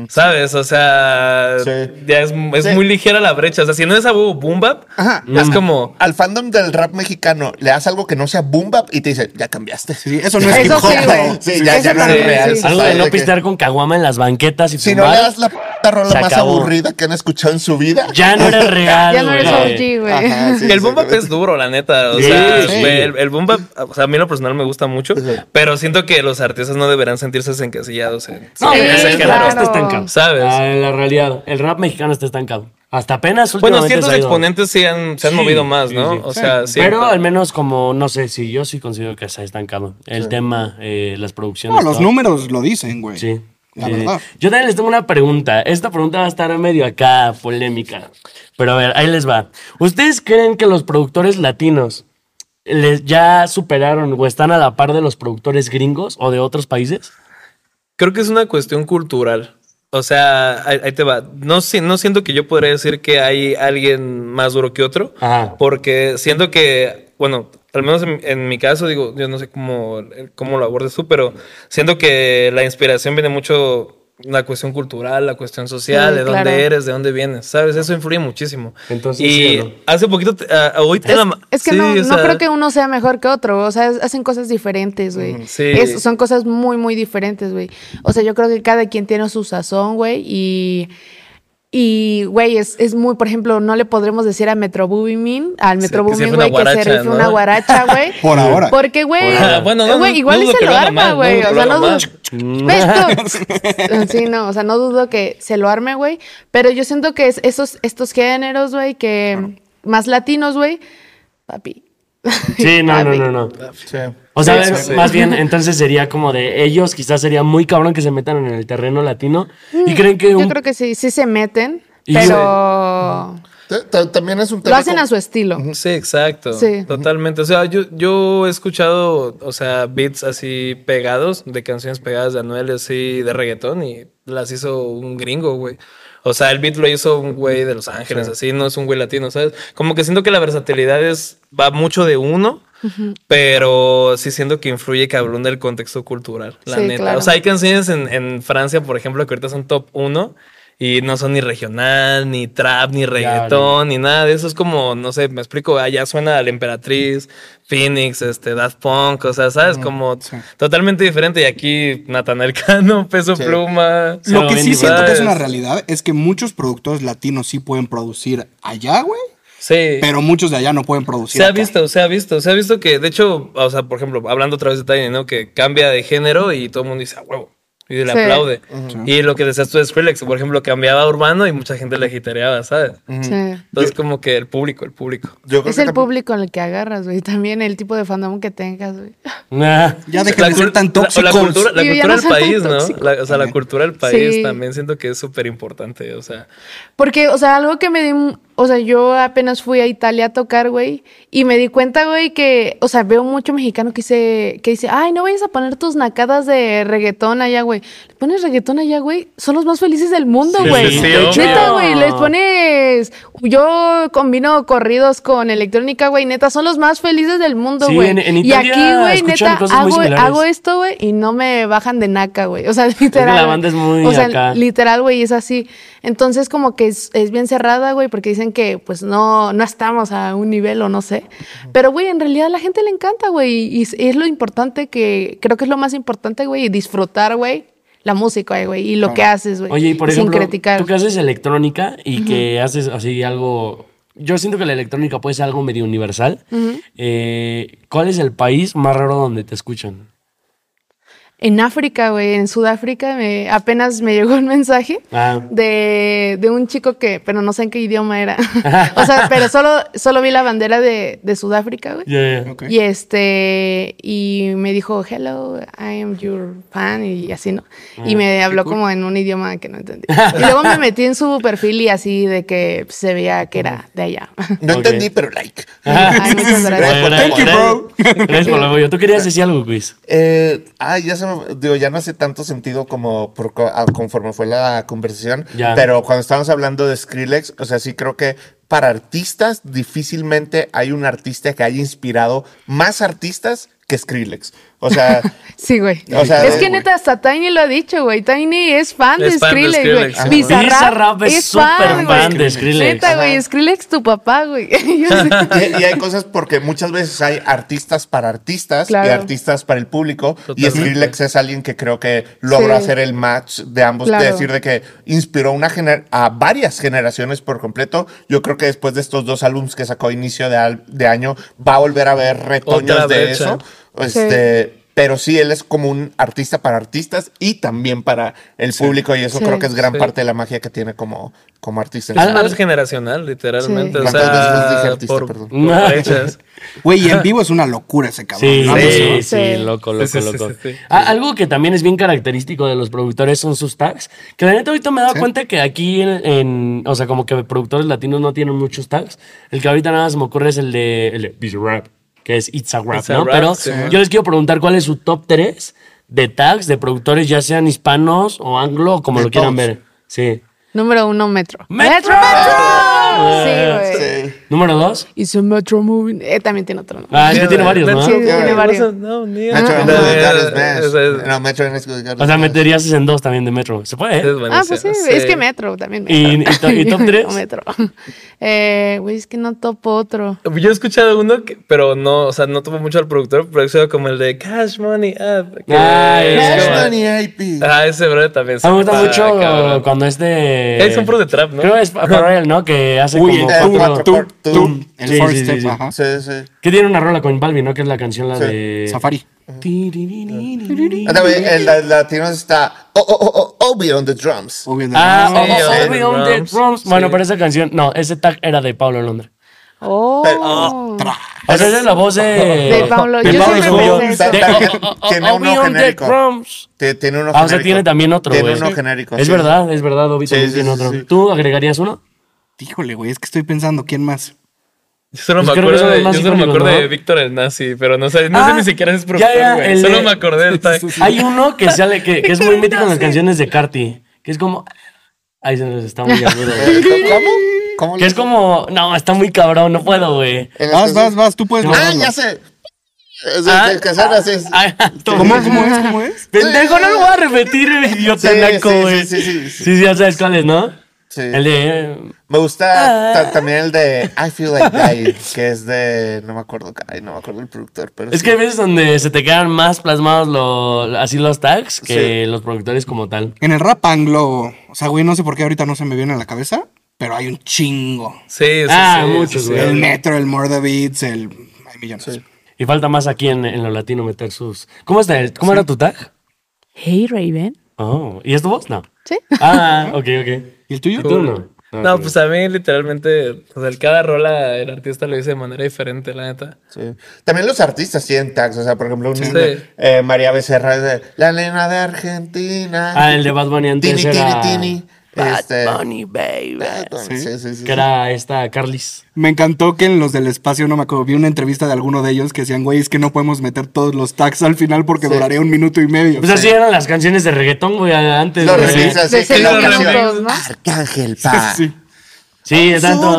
¿Sabes? O sea, Sí. ya es, es Sí. muy ligera la brecha. O sea, si no es a huevo boom bap, Ajá. es como... Al fandom del rap mexicano le das algo que no sea boom bap y te dice, ya cambiaste. Sí, eso no es Eso hip hop. sí, güey. Sí, ya, Eso ya no es real. Algo de no que pistear con caguama en las banquetas y Si no fumar, le das la rola más acabó. aburrida que han escuchado en su vida. Ya no eres real, Ya no eres. OG, güey. Ajá, sí, el boom bap es duro, la neta. O Sí, sea, sí. el, el boom bap, o sea, a mí en lo personal me gusta mucho, pero siento que los artistas no deberán sentirse encasillados en, No, en el ese rap género. está estancado. ¿Sabes? Ah, en la realidad, el rap mexicano está estancado. Hasta apenas Bueno, últimamente ciertos se ha ido. exponentes sí han, se han Sí, movido más, ¿no? sí. O sea, sí. Pero al menos como, no sé, si yo sí considero que se ha estancado. El tema, eh, las producciones. No, los todo. números lo dicen, güey. Sí. La sí. verdad. Yo también les tengo una pregunta. Esta pregunta va a estar medio acá polémica. Pero a ver, ahí les va. ¿Ustedes creen que los productores latinos les ya superaron o están a la par de los productores gringos o de otros países? Creo que es una cuestión cultural. O sea, ahí, ahí te va. No, si- no siento que yo podría decir que hay alguien más duro que otro, Ajá. porque siento que, bueno, al menos en, en mi caso, digo, yo no sé cómo, cómo lo abordes tú, pero siento que la inspiración viene mucho la cuestión cultural, la cuestión social, Sí, de claro. dónde eres, de dónde vienes, ¿sabes? Eso influye muchísimo. Entonces, y sí no. hace poquito, te- ah, hoy te Es, la es que sí, no, o no sea, creo que uno sea mejor que otro, o sea, es- hacen cosas diferentes, güey. Ujú, sí. Es- son cosas muy, muy diferentes, güey. O sea, yo creo que cada quien tiene su sazón, güey, y... Y, güey, es, es muy, por ejemplo, no le podremos decir a Metro Boomin, al Metro güey, que se rife ¿no? una guaracha, güey. Por ahora. Porque, güey. Bueno, no, güey, no- igual no y dudo se que lo arma, güey. no O sea, no dudo. Sí, no, o sea, no dudo que se lo arme, güey. Pero yo siento que es esos, estos géneros, güey, que más latinos, güey, papi. Sí, no, no, no, no. Sí. O sea, Sí, sí, sí. más bien, entonces sería como de ellos, quizás sería muy cabrón que se metan en el terreno latino y creen que Yo creo que sí, sí se meten, Y- pero Ta- ta- También es un lo tema. hacen como- a su estilo. Sí, exacto. Sí. Totalmente. O sea, yo, yo he escuchado, o sea, beats así pegados, de canciones pegadas de Anuel, así de reggaetón, y las hizo un gringo, güey. O sea, el beat lo hizo un güey de Los Ángeles, así, no es un güey latino, ¿sabes? Como que siento que la versatilidad es, va mucho de uno, pero sí siento que influye cabrón del contexto cultural, la Sí, neta. claro. O sea, hay canciones en, en Francia, por ejemplo, que ahorita son top uno. Y no son ni regional, ni trap, ni reggaetón, ni nada de eso. Es como, no sé, me explico, allá suena la Emperatriz, Phoenix, este, Daft Punk, o sea, ¿sabes? Como totalmente diferente. Y aquí Natanael Cano, Peso Sí. Pluma. Lo que sí siento que es una realidad es que muchos productores latinos sí pueden producir allá, güey. Sí. Pero muchos de allá no pueden producir. Se ha acá. visto, se ha visto, se ha visto que, de hecho, o sea, por ejemplo, hablando otra vez de Tiny, ¿no? Que cambia de género y todo el mundo dice, a huevo. Y le Sí. aplaude. Y lo que decías tú de Skrillex, por ejemplo, cambiaba a urbano y mucha gente le gitareaba, ¿sabes? Sí. Entonces, como que el público, el público. Yo creo Es que el público en el que agarras, güey. También el tipo de fandom que tengas, güey. Nah. Ya de ser tan la- tóxicos. La, cultura, la cultura no del país, ¿no? La- o sea, la cultura del país Sí. también siento que es súper importante, o sea. Porque, o sea, algo que me di, o sea, yo apenas fui a Italia a tocar, güey, y me di cuenta, güey, que, o sea, veo mucho mexicano que dice, que dice, ay, no vayas a poner tus nacadas de reggaetón allá, güey. Le pones reggaetón allá, güey, son los más felices del mundo, güey. sí, sí, neta, güey, les pones, yo combino corridos con electrónica, güey, neta, son los más felices del mundo, Sí, güey. en- en y aquí, güey, neta, hago, esto, güey, y no me bajan de naca, güey. O sea, literal. la banda es muy o sea, acá. literal, güey, es así. Entonces, como que es, es bien cerrada, güey, porque dicen que, pues, no, no estamos a un nivel o no sé. Pero, güey, en realidad a la gente le encanta, güey, y es, lo importante que, creo que es lo más importante, güey, y disfrutar, güey, la música, güey, y lo que haces, güey. Oye, y por sin ejemplo, criticar. tú que haces electrónica y que haces así algo... Yo siento que la electrónica puede ser algo medio universal. Eh, ¿Cuál es el país más raro donde te escuchan? En África, güey, en Sudáfrica, me, apenas me llegó un mensaje Ah. de, de un chico que, pero no sé en qué idioma era. o sea, pero solo, solo vi la bandera de, de Sudáfrica, güey. Ya, ya. Ok. Y este, y me dijo, hello, I am your fan, y así, ¿no? Y me habló como en un idioma que no entendí. Y luego me metí en su perfil y así de que se veía que era de allá. No entendí, pero like. Ay, muchas gracias. Bueno, Thank you, bro. Gracias por apoyo. Tú querías decir algo, Luis. Eh, ah, ya se me, digo, ya no hace tanto sentido como por, ah, conforme fue la conversación, Ya. pero cuando estábamos hablando de Skrillex, o sea, sí creo que para artistas difícilmente hay un artista que haya inspirado más artistas que Skrillex. O sea, Sí, güey. O sea, es que neta, hasta Tiny lo ha dicho, güey. Tiny es fan de Es fan de Skrillex, güey. Bizarrap, Bizarrap es súper fan de Skrillex. Neta, güey. Skrillex tu papá, güey. Y, y hay cosas porque muchas veces hay artistas para artistas y artistas para el público. Y. Skrillex es alguien que creo que logró Sí. hacer el match de ambos. Claro. De decir de que inspiró una gener- a varias generaciones por completo. Yo creo que después de estos dos álbumes que sacó a inicio de, al- de año, va a volver a haber retoños Otra de brecha. eso. Este, Pero sí, él es como un artista para artistas y también para el público. Y eso Sí. creo que es gran Sí. parte de la magia que tiene como, como artista. en Es generacional, literalmente. Sí. O ¿Cuántas veces sea, dije artista, por, perdón? por. Güey, y en vivo es una locura ese cabrón. Sí, ¿no? sí, ¿no? sí, Sí. loco, loco, Sí, sí, sí, loco. sí, sí. Ah, algo que también es bien característico de los productores son sus tags. Que la neta ahorita me he dado cuenta que aquí en, en- o sea, como que productores latinos no tienen muchos tags. El que ahorita nada más me ocurre es el de, el de Bizarrap, que es It's a Rap, It's a ¿no? Rap, Pero sí. yo les quiero preguntar cuál es su top 3 de tags de productores, ya sean hispanos o anglo, o como De lo quieran todos. ver. Sí. Número uno, Metro. ¡Metro! Sí, güey. Sí. Número 2. Hizo Metro Movie. Eh, también tiene otro. ¿no? Ah, es que tiene varios, ¿no? Sí, tiene varios. No, Metro Ah, en Good es- es- No, Metro en Good O sea, meterías en dos también de Metro. ¿Se puede? es eh? Ah, pues sí, es que Metro también. ¿Y- Metro. y to- y top tres? Metro. Eh, güey, es que no topo otro. Yo he escuchado uno, que- pero no, o sea, no tomo mucho al productor, pero he como el de Cash Money Up. que Ah, es ese. Cash como- Money IP. Ah, ese brother también. A mí me gusta Ah, mucho cabrón. cuando es de. Eh, son puros de trap, ¿no? Creo que es Pharrell, ¿no? Que hace Uy, como el cuatro- tum, tum, tum, el Sí, four sí, step, sí. ajá. Sí, sí. Que tiene una rola con Balvin, ¿no? Que es la canción la Sí. de. Safari. Ah, el la- latino está oh, oh, oh, oh, Obi on the drums. Obvio, de- Ah, no, oh, Sí, oh, on Obi the on the drums. Bueno, Sí. pero esa canción, no, ese tag era de Pablo Londra. Oh. Pero- O sea, esa es la voz de. De Pablo. de Yo Pablo oh, oh, oh, tiene Obi uno on the genérico. Tiene uno Ah, o sea, genérico. tiene también otro, Tiene uno genérico. Es verdad, es verdad, Obi tiene otro. ¿Tú agregarías uno? Híjole, güey, es que estoy pensando quién más. Yo solo Pues me acuerdo, de, más yo solo me acuerdo ¿no? de Víctor el Nazi, pero no sé, no Ah, sé ni siquiera si es ya, güey. Solo de- me acordé del tag. Hay uno que sale, que, que es muy mítico en las canciones de Carti. Que es como. Ay, se nos está muy agudo, güey. ¿Cómo? ¿Cómo Que es como. No, está muy cabrón, no puedo, güey. Vas, las vas, vas, tú puedes Ah, lograrlo. ya sé. Es Ah. que. Ay, ¿Cómo, ¿Cómo es? ¿Cómo es? Pendejo, no lo voy a repetir, idiota Sí, naco, güey. sí, sí, sí, sí. Sí, sí, ya sabes cuál es, ¿no? Sí. El de. Me gusta Ah. ta- también el de I Feel Like Dying, que es de. No me acuerdo. Ay, no me acuerdo el productor, pero. Es sí. que hay veces donde se te quedan más plasmados lo- así los tags que los productores como tal. En el rap anglo, o sea, güey, no sé por qué ahorita no se me viene a la cabeza, pero hay un chingo. Sí, sí, Ah, sí, muchos, güey. El Metro, el More the Beats, el... Hay millones. Y falta más aquí en, en lo latino meter sus. ¿Cómo, está el- ¿cómo era tu tag? Hey, Raven. Oh, ¿y es tu voz? No. Sí. Ah, ok, ok. ¿Y el tuyo? ¿Y tú no? No, pues a mí literalmente, o sea, cada rola el artista lo dice de manera diferente, la neta. Sí. También los artistas tienen tags. O sea, por ejemplo, un Sí. eh, María Becerra es de La Nena de Argentina. Ah, el de Bad Bunny antes Tini, era. tini, tini. Bad Este- Bunny, baby. Bad Bunny, Sí, sí, sí. Que era esta Carlis. Me encantó que en los del espacio, no me acuerdo, vi una entrevista de alguno de ellos que decían, güey, es que no podemos meter todos los tags al final porque Sí. duraría un minuto y medio. Pues así eran las canciones de reggaetón, güey, antes. Remixes, De sí, ¿no? Arcángel, pa. Sí. Sí, tanto.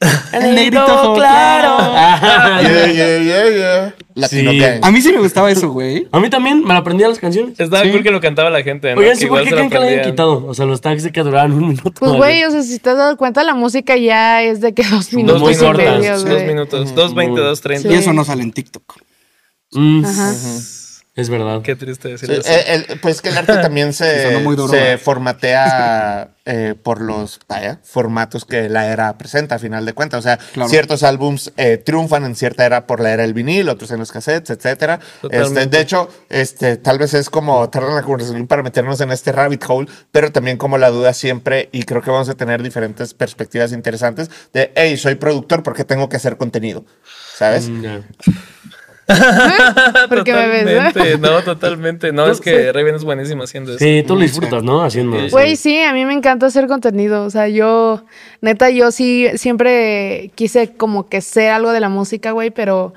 El negrito negrito, claro. Ajá. Yeah, yeah, yeah, yeah. Latino Sí. Gang. A mí sí me gustaba eso, güey. A mí también me lo aprendí a las canciones. Estaba Sí. cool que lo cantaba la gente, ¿no? Oigan, Que sí, ¿por igual qué creen que lo hayan quitado? O sea, los tags de que duraban un minuto. Pues, güey, o sea, si te has dado cuenta, la música ya es de que dos minutos muy y cortas, medio, Dos minutos, dos veinte, dos treinta. Y eso no sale en TikTok. Mm, Ajá. Es verdad. Qué triste decir Sí, eso. eh, el- pues que el arte también se, duro, se ¿eh? formatea eh, por los vaya, formatos que la era presenta, a final de cuentas. O sea, Claro. ciertos álbums eh, triunfan en cierta era por la era del vinil, otros en los cassettes, etcétera. Este, de hecho, este, tal vez es como tardan la conversación para meternos en este rabbit hole, pero también como la duda siempre, y creo que vamos a tener diferentes perspectivas interesantes de, hey, soy productor, ¿por qué tengo que hacer contenido? ¿Sabes? Mm, ya. ¿Por qué me ves, eh? Totalmente, no, totalmente. No, es que Raven es buenísimo haciendo eso. Sí, tú lo disfrutas, ¿no? Haciendo eso. Güey, sí, a mí me encanta hacer contenido. O sea, yo, neta, yo sí siempre quise como que ser algo de la música, güey, pero,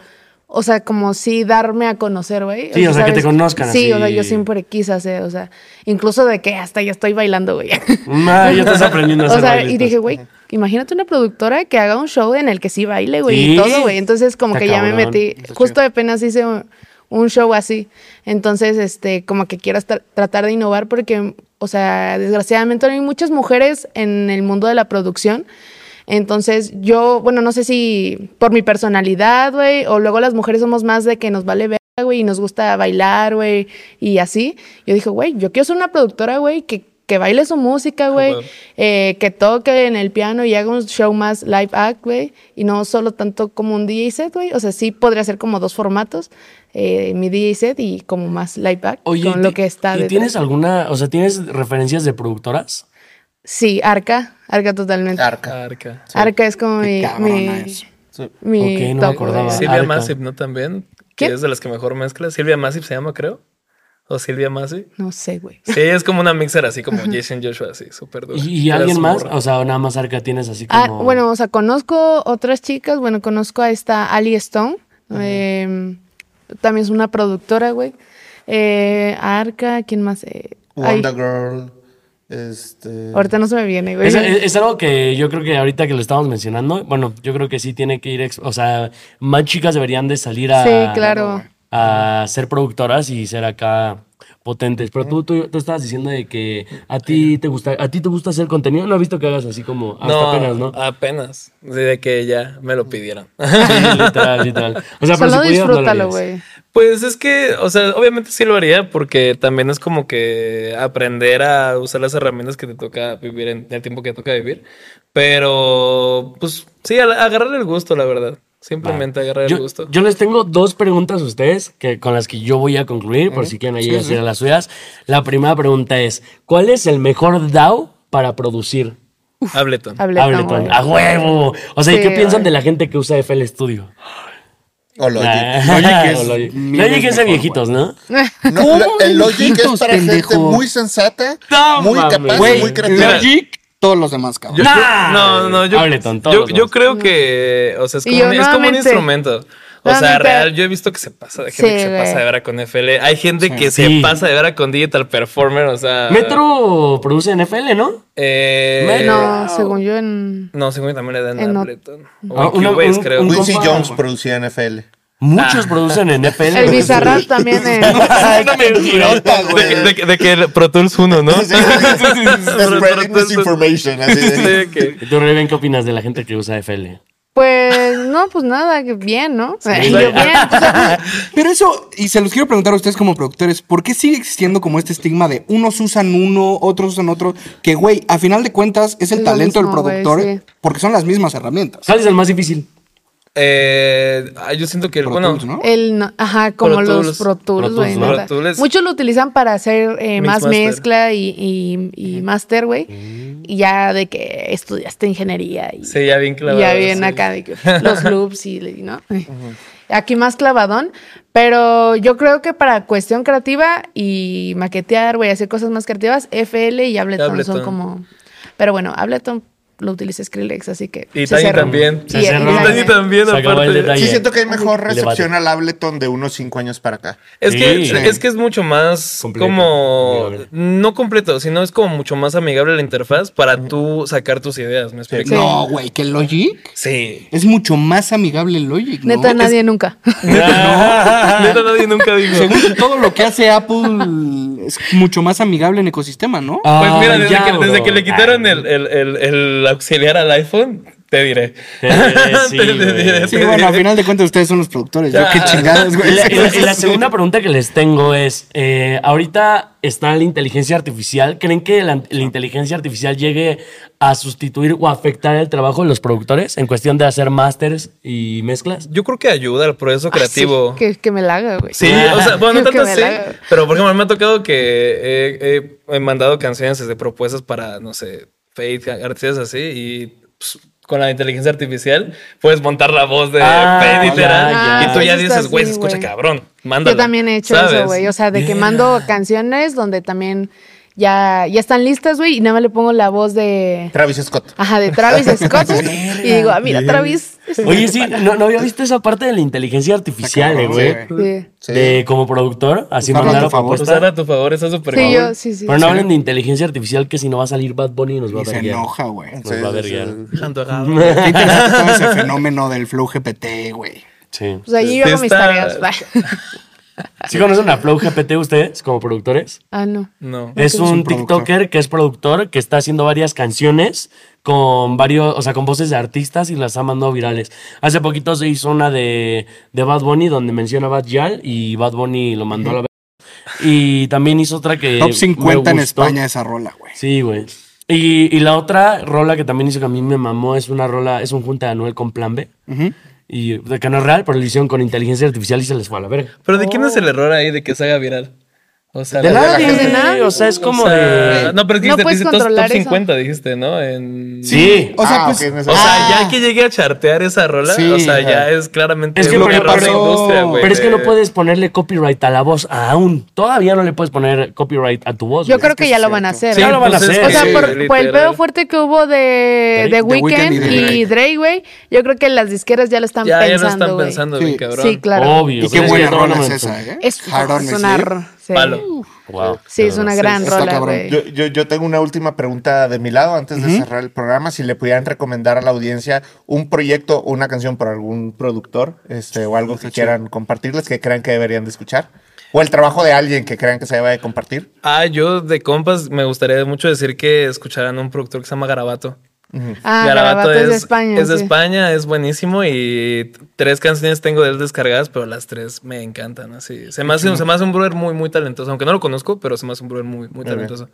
o sea, como sí darme a conocer, güey. Sí, o sea, que te conozcan Sí, así. o sea, yo siempre quise hacer, o sea, incluso de que hasta ya estoy bailando, güey. Ya estás aprendiendo a hacer O sea, y bailitos. dije, güey, imagínate una productora que haga un show en el que sí baile, güey, Sí. y todo, güey. Entonces, como Está que ya me metí, justo chido. apenas hice un, un show así. Entonces, este, como que quiero estar- tratar de innovar porque, o sea, desgraciadamente no hay muchas mujeres en el mundo de la producción. Entonces, yo, bueno, no sé si por mi personalidad, güey, o luego las mujeres somos más de que nos vale ver, güey, y nos gusta bailar, güey, y así. Yo dije, güey, yo quiero ser una productora, güey, que, que baile su música, güey, huevo. eh, que toque en el piano y haga un show más live act, güey, y no solo tanto como un DJ set, güey. O sea, sí podría ser como dos formatos, eh, mi DJ set y como más live act, Oye, con lo ¿ti- que está ¿y tienes alguna, o sea, tienes referencias de productoras? Sí, Arca, Arca totalmente. Arca. Arca. Arca es como Qué mi, cabrona mi, es. mi Ok, no me top, acordaba. Silvia. Massive, ¿no? También. Que es de las que mejor mezcla. Silvia Massive se llama, creo. O Silvia Massive. No sé, güey. Sí, es como una mixer así como Jason Joshua, así, súper dura. ¿Y, alguien más? morra. O sea, nada más Arca tienes así Ah, como... bueno, o sea, conozco otras chicas. Bueno, conozco a esta Ali Stone. eh, también es una productora, güey. Eh, Arca, ¿quién más? Eh, ay, Wonder Girl. Este. ahorita no se me viene, güey. Es, es- es algo que yo creo que ahorita que lo estamos mencionando, bueno, yo creo que sí tiene que ir, o sea, más chicas deberían de salir a, Sí, claro. A ser productoras y ser acá potentes. Pero tú, tú, tú estabas diciendo de que a ti te gusta, a ti te gusta hacer contenido, no he visto que hagas así como hasta no, apenas, ¿no? Apenas. De que ya me lo pidieron. Sí, literal, literal. O sea, pero Solo si pudieras, disfrútalo, güey. Pues es que, o sea, obviamente sí lo haría porque también es como que aprender a usar las herramientas que te toca vivir en el tiempo que te toca vivir. Pero, pues sí, a- agarrarle el gusto, la verdad. Simplemente agarrar el Yo, gusto. yo les tengo dos preguntas a ustedes que, con las que yo voy a concluir, por si quieren ahí hacer las suyas. La primera pregunta es, ¿cuál es el mejor DAO para producir? Ableton. Ableton. ¡A huevo! O sea, ¿y Sí, qué piensan de la gente que usa FL Studio? O Logic. Ah, es o Logic. es de viejitos, ¿no? No, ¿Cómo la- el Logic es viejitos, para gente pendejo? muy sensata, No muy capaz, muy creativa. Logic, todos los demás, cabrón. Yo- Nah. no, no, yo, Ableton, todos yo, yo creo que, o sea, es como, yo un, es como un instrumento. O sea, real, yo he visto que se pasa de gente Sí, que se pasa de vera con FL. Hay gente que se Sí. pasa de vera con Digital Performer, o sea. Metro produce en FL, ¿no? Eh, No, según yo en... No, según yo también le dan En Ableton. O en una- Cubase, un- creo. un Quincy Jones producía en FL. Muchos producen en FL. El Bizarrap también en... Una mentirota, de, que, de que- de que el Pro Tools 1, ¿no? Así de- Sí, que- ¿Y tú, Raven, qué opinas de la gente que usa FL? Pues, no, pues nada, que bien, ¿no? Y yo, güey. bien. Pero eso, y se los quiero preguntar a ustedes como productores, ¿por qué sigue existiendo como este estigma de unos usan uno, otros usan otro? Que, güey, a final de cuentas es el Es talento mismo, del productor, güey, sí. porque son las mismas herramientas. ¿Cuál es el más difícil? Eh, ah, yo siento que, Pro bueno, Tools, ¿no? El, no- ajá, como Pro los. Pro Tools, Pro güey. Tools, Pro neta. Tools. Muchos lo utilizan para hacer eh, Mix más master. mezcla y, y, y master, güey. Y ya de que estudiaste ingeniería y, sí, ya bien clavado. ya bien sí. acá de que los loops y, ¿no? Aquí más clavadón. Pero yo creo que para cuestión creativa y maquetear, güey, hacer cosas más creativas, FL y Ableton, Ableton. son como... Pero bueno, Ableton lo utiliza Skrillex, así que... Y Tiny también. Se Y- y cerró. Y Tiny. También, aparte. Sí, siento que hay mejor recepción al Ableton de unos cinco años para acá. Es, Sí. que, Sí. es que es mucho más Completo, como... amigable. No completo, sino es como mucho más amigable la interfaz para tú sacar tus ideas, ¿me explico? Sí. No, güey, que Logic Sí. es mucho más amigable el Logic, ¿no? Neta, Es- nadie nunca. Neta, nadie nunca dijo. Según todo lo que hace Apple es mucho más amigable en ecosistema, ¿no? Pues mira, Ah, desde, ya, que, desde que le quitaron Ah, el, el, el, el auxiliar al iPhone, te diré. Te diré, sí, Te güey. diré, Sí, te bueno, al final de cuentas ustedes son los productores. Yo qué Ya. chingados, Y güey. la, y la- y la segunda pregunta que les tengo es, eh, ahorita está la inteligencia artificial, ¿creen que la, la inteligencia artificial llegue a sustituir o afectar el trabajo de los productores en cuestión de hacer masters y mezclas? Yo creo que ayuda al proceso creativo. Que, que me la haga, güey. Sí, o sea, bueno, no Que tanto me así, pero por ejemplo, me ha tocado que he, he- he mandado canciones desde propuestas para, no sé, Faith, artistas así, y pues, con la inteligencia artificial puedes montar la voz de Ah, Faith literal, ya. y tú ya está dices, güey, se escucha cabrón, mándalo. Yo también he hecho ¿sabes? eso, güey. O sea, de que mando canciones donde también ya, ya están listas, güey, y nada más le pongo la voz de. Travis Scott. Ajá, de Travis Scott. y digo, ah, mira, Travis. Oye, sí, no, no había visto esa parte de la inteligencia artificial, cabrón, güey. güey. Sí, Sí. De como productor, así a mandar tu favor. Usar a tu favor, está súper sí, yo, sí, sí. Pero no hablen de inteligencia artificial que si no va a salir Bad Bunny nos va a Y se verguiar. enoja, güey. Nos va a verguiar. Qué interesante todo ese fenómeno del flow GPT, güey. Sí. Pues ahí yo hago mis tareas. ¿Sí conocen a Flow GPT ustedes como productores? ah, no. No. Es un, un productor. TikToker que es productor, que está haciendo varias canciones con varios, o sea, con voces de artistas y las ha mandado virales. Hace poquito se hizo una de, de Bad Bunny donde menciona a Bad Yal y Bad Bunny lo mandó a la vez. Y también hizo otra que. Top me 50 en. España esa rola, güey. Sí, güey. Y, y la otra rola que también hizo que a mí me mamó es una rola, es un junta de Anuel con Plan B. Y de que no es real, pero lo hicieron con inteligencia artificial y se les fue a la verga. Pero ¿de quién es el error ahí de que se haga viral? O sea, De la- nadie, de nadie. o sea, es como o sea, de. No, pero es que No dijiste, top, controlar top eso. 50, dijiste, ¿no? En... Sí. O sea, Ah, pues. O sea, Ah. ya que llegue a chartear esa rola, Sí, o sea, ya es claramente Es que lo que pasó- industria, güey. Pero es que no de- puedes ponerle copyright a la voz aún. Todavía no le puedes poner copyright a tu voz. Yo creo que ya lo van a hacer. Sí, ya ¿eh? lo van a pues hacer. O sea, Sí, por, por el pedo fuerte que hubo de, The Weeknd y Drake. Güey, yo creo que las disqueras ya lo están Ya, ya pensando, lo están pensando, Sí. bien cabrón. Sí, claro. Obvio. Y qué pero es buena rola es esa, ¿eh? Es, Hard sí. Palo. Wow, Sí, es una gran está rola, cabrón. güey. Yo, yo, yo tengo una última pregunta de mi lado antes de cerrar el programa. Si le pudieran recomendar a la audiencia un proyecto o una canción por algún productor este, o algo que quieran compartirles que crean que deberían de escuchar. O el trabajo de alguien que crean que se deba de compartir. Ah, yo de compas me gustaría mucho decir que escucharan un productor que se llama Garabato. Ah, Garabato es de España. Es de sí. España, es buenísimo y tres canciones tengo de él descargadas, pero las tres me encantan. Así. Se me hace, se me hace un brother muy, muy talentoso. Aunque no lo conozco, pero se me hace un brother muy, muy talentoso.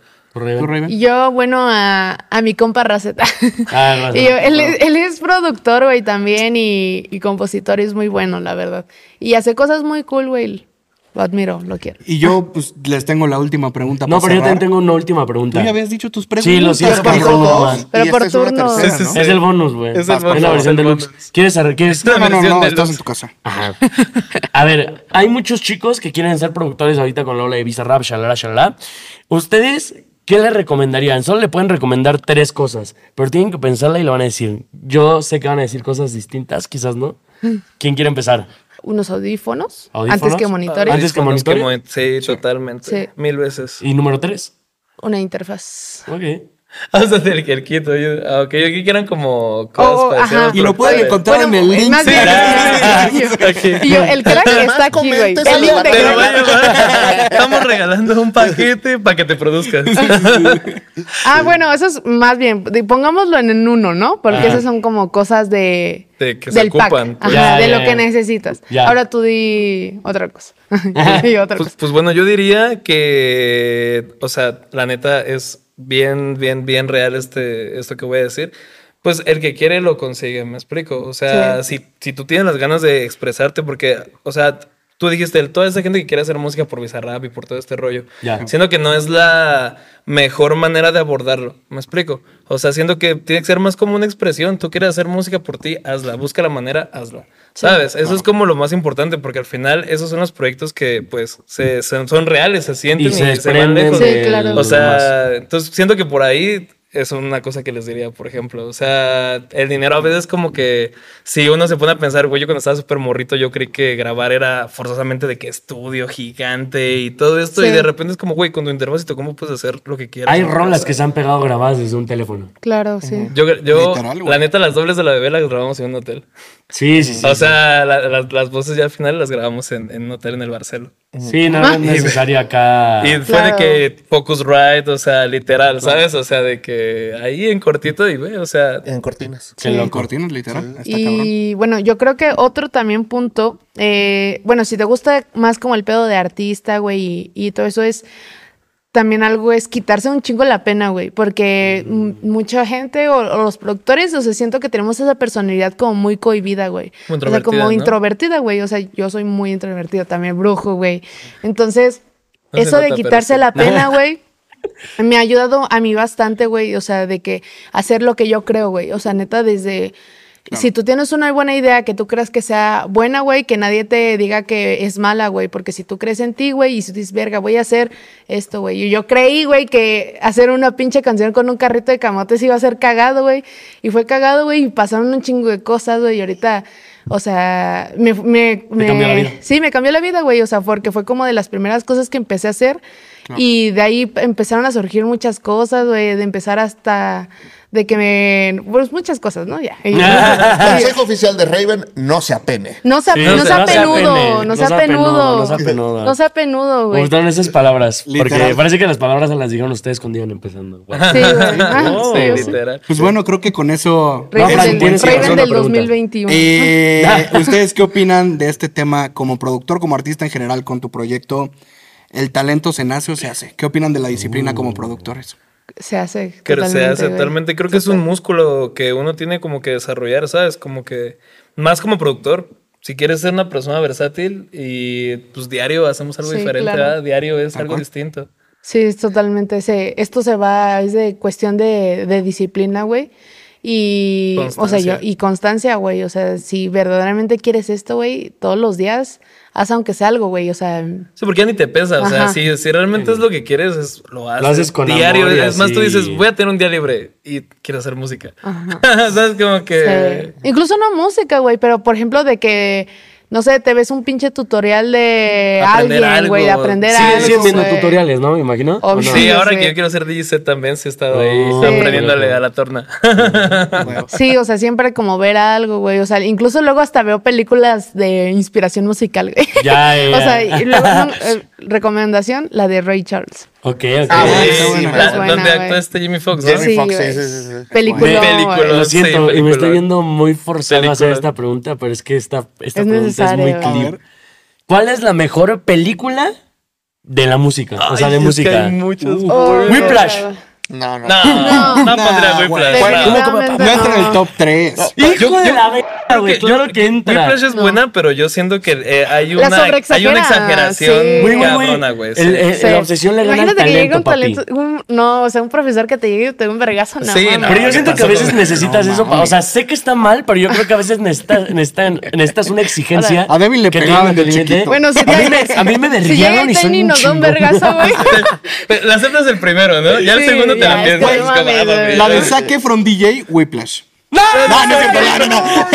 Y yo, bueno, a, a mi compa Raceta. Ah, y yo, él, es- él es productor, güey, también y, y compositor, y es muy bueno, la verdad. Y hace cosas muy cool, güey. Lo admiro, lo quiero. Y yo, pues, les tengo la última pregunta No, para pero yo cerrar. también tengo una última pregunta. Tú ya habías dicho tus preguntas. Sí, lo siento, pero por turno. Pero Y por esta es una turno. tercera, Ese ¿no? sí. Es el bonus, güey. Es el Es bonus, la versión el deluxe. ¿Quieres, quieres No, no, no, estás en tu casa. Ajá. A ver, hay muchos chicos que quieren ser productores ahorita con la ola de Visa Rap, shalala, shalala. ¿Ustedes qué le recomendarían? Solo le pueden recomendar tres cosas, pero tienen que pensarla y lo van a decir. Yo sé que van a decir cosas distintas, quizás no. ¿Quién quiere empezar? Unos audífonos, ¿Audífonos? antes que monitores, Antes que Audífonos monitore. mo- Sí, totalmente. Sí. Mil veces. ¿Y número tres? una interfaz. Ok. O sea, del que el quito. Yo, ah, ok, que eran como cosas Oh, ajá. Y lo pueden encontrar en el Bueno, link. más bien- Sí. Y yo, el crack está aquí, güey. El link de a crack. Estamos regalando un paquete para que te produzcas. Ah, bueno, eso es más bien, pongámoslo en en uno, ¿no? Porque esas son como cosas de, De que se del pack, ocupan, pues. Ajá, Ya, de ya, lo ya. que necesitas. Ya. Ahora tú di otra cosa. y otra Pues, cosa. pues bueno, yo diría que, o sea, la neta es bien, bien, bien real este, esto que voy a decir. Pues el que quiere lo consigue, me explico. O sea, si, si tú tienes las ganas de expresarte, porque, o sea, tú dijiste, toda esa gente que quiere hacer música por Bizarrap y por todo este rollo, Ya. siendo que no es la mejor manera de abordarlo, me explico. O sea, siendo que tiene que ser más como una expresión. Tú quieres hacer música por ti, hazla. Busca la manera, hazla. ¿Sabes? Eso es como lo más importante, porque al final esos son los proyectos que, pues, se, son, son reales, se sienten Y y, se se, van lejos. Sí, claro. O sea, entonces siento que por ahí es una cosa que les diría, por ejemplo. O sea, el dinero a veces como que si uno se pone a pensar, güey, yo cuando estaba súper morrito, yo creí que grabar era forzosamente de que estudio gigante y todo esto. Sí. Y de repente es como, güey, con tu interfacito, ¿cómo puedes hacer lo que quieras? Hay rolas que se han pegado grabadas desde un teléfono. Claro, sí. Yo, yo Literal, la neta, las dobles de la bebé las grabamos en un hotel. Sí, sí, sí. o sea, la- la- las voces ya al final las grabamos en, en un hotel en el Barcelo. Sí, no es necesario acá. Y fue Claro. de que Focusrite, o sea, literal, ¿sabes? O sea, de que ahí en cortito y ve, o sea, En cortinas. Qué En loco. cortinas, literal. Está cabrón. Y bueno, yo creo que otro también punto, eh, bueno, si te gusta más como el pedo de artista, güey, y, y todo eso es, también algo es quitarse un chingo la pena, güey, porque mucha gente o, o los productores, o sea, siento que tenemos esa personalidad como muy cohibida, güey. Muy O sea, como introvertida, ¿no? introvertida, güey, o sea, yo soy muy introvertida también, brujo, güey. Entonces, No eso de nota, quitarse la pena, güey. Me ha ayudado a mí bastante, güey, o sea, de que hacer lo que yo creo, güey, o sea, neta, desde Si tú tienes una buena idea que tú creas que sea buena, güey, que nadie te diga que es mala, güey, porque si tú crees en ti, güey, y si tú dices, verga, voy a hacer esto, güey. Y yo creí, güey, que hacer una pinche canción con un carrito de camotes iba a ser cagado, güey. Y fue cagado, güey, y pasaron un chingo de cosas, güey, y ahorita... O sea, me, me, me- cambió la vida. Sí, me cambió la vida, güey. O sea, porque fue como de las primeras cosas que empecé a hacer. Y de ahí empezaron a surgir muchas cosas, güey. De empezar hasta. De que me. Pues muchas cosas, ¿no? Ya. Consejo oficial de Raven, no se apene. no sea, Sí, no sea penudo, no sea penudo. no sea penudo. No sea penudo, Me güey. gustaron esas palabras. Porque Literal. parece que las palabras se las dijeron ustedes cuando iban empezando. Wow. Sí, güey. Ah, literal. Pues bueno, creo que con eso... Raven, del, tienes que Raven hacer una del pregunta. 2021. Eh, ¿Ustedes qué opinan de este tema como productor, como artista en general con tu proyecto? ¿El talento se nace o se hace? ¿Qué opinan de la disciplina como productores? Se hace. Que se totalmente, hace totalmente. Creo que es un músculo que uno tiene como que desarrollar, ¿sabes? Como que más como productor. Si quieres ser una persona versátil y pues diario hacemos algo Sí, diferente, claro. ¿verdad? Diario es algo distinto. Sí, es totalmente. ese- esto se va, es de cuestión de, de disciplina, güey. Y, o sea, Constancia. yo, y constancia, güey. O sea, si verdaderamente quieres esto, güey, todos los días, haz aunque sea algo, güey. O sea, Sí, porque ya ni te pesa. O sea, Ajá. si, si realmente es lo que quieres, es, lo haces. haces con diario. amor y es más, tú dices, voy a tener un día libre y quiero hacer música. ¿Sabes? Como que. sí. incluso no música, güey, pero por ejemplo, de que, no sé, te ves un pinche tutorial de Aprender alguien, güey, de algo. aprender Sí, algo. Siguen viendo tutoriales, ¿no? Me imagino. ¿O no? Obvio. Sí, ahora sí. que yo quiero ser DJ set también, sí he estado ahí Oh, aprendiéndole sí. a la torna. Sí, o sea, siempre como ver algo, güey. O sea, incluso luego hasta veo películas de inspiración musical, güey. Ya, ya. O sea, y luego, eh, recomendación, la de Ray Charles. Ok, ok. Ah, Sí, sí, la- buena, donde güey. actúa este Jimmy Fox, ¿no? Sí, Foxx, güey. sí, sí, sí, sí. Película. Lo Sí, siento, y me estoy viendo muy forzado a hacer esta pregunta, pero es que esta, esta Es pregunta es muy ver. ¿Cuál es la mejor película de la música? o sea, de es que música. hay muchos. Oh, Whiplash. No, no. No, no, No, pondría güey. Whiplash. Bueno, no. Definitivamente No entra en el no. top 3. Hijo Yo- de la verga, güey. Yo- Claro que entra. Whiplash es buena, pero yo siento que eh, hay, una, hay una exageración sí. Güey, güey, güey. cabrona, güey. sí. El- Sí. La obsesión le gana al Imagínate que llegue talento, un talento. un- no, o sea, un profesor que te llegue y te dé un vergazo. No, Sí, no. Pero yo ¿qué siento que a veces necesitas No eso. O sea, sé que está mal, pero yo creo que a veces necesitas, una exigencia. A Devin le pegaban de chiquito. Bueno, si a, mí me, a llega derriaron y son un nos da un vergazo, güey. La aceptas el primero, ¿no? Ya el segundo te la no mames, de ya. Zac Efron DJ, Whiplash. ¡No! No, no cierto, no, no,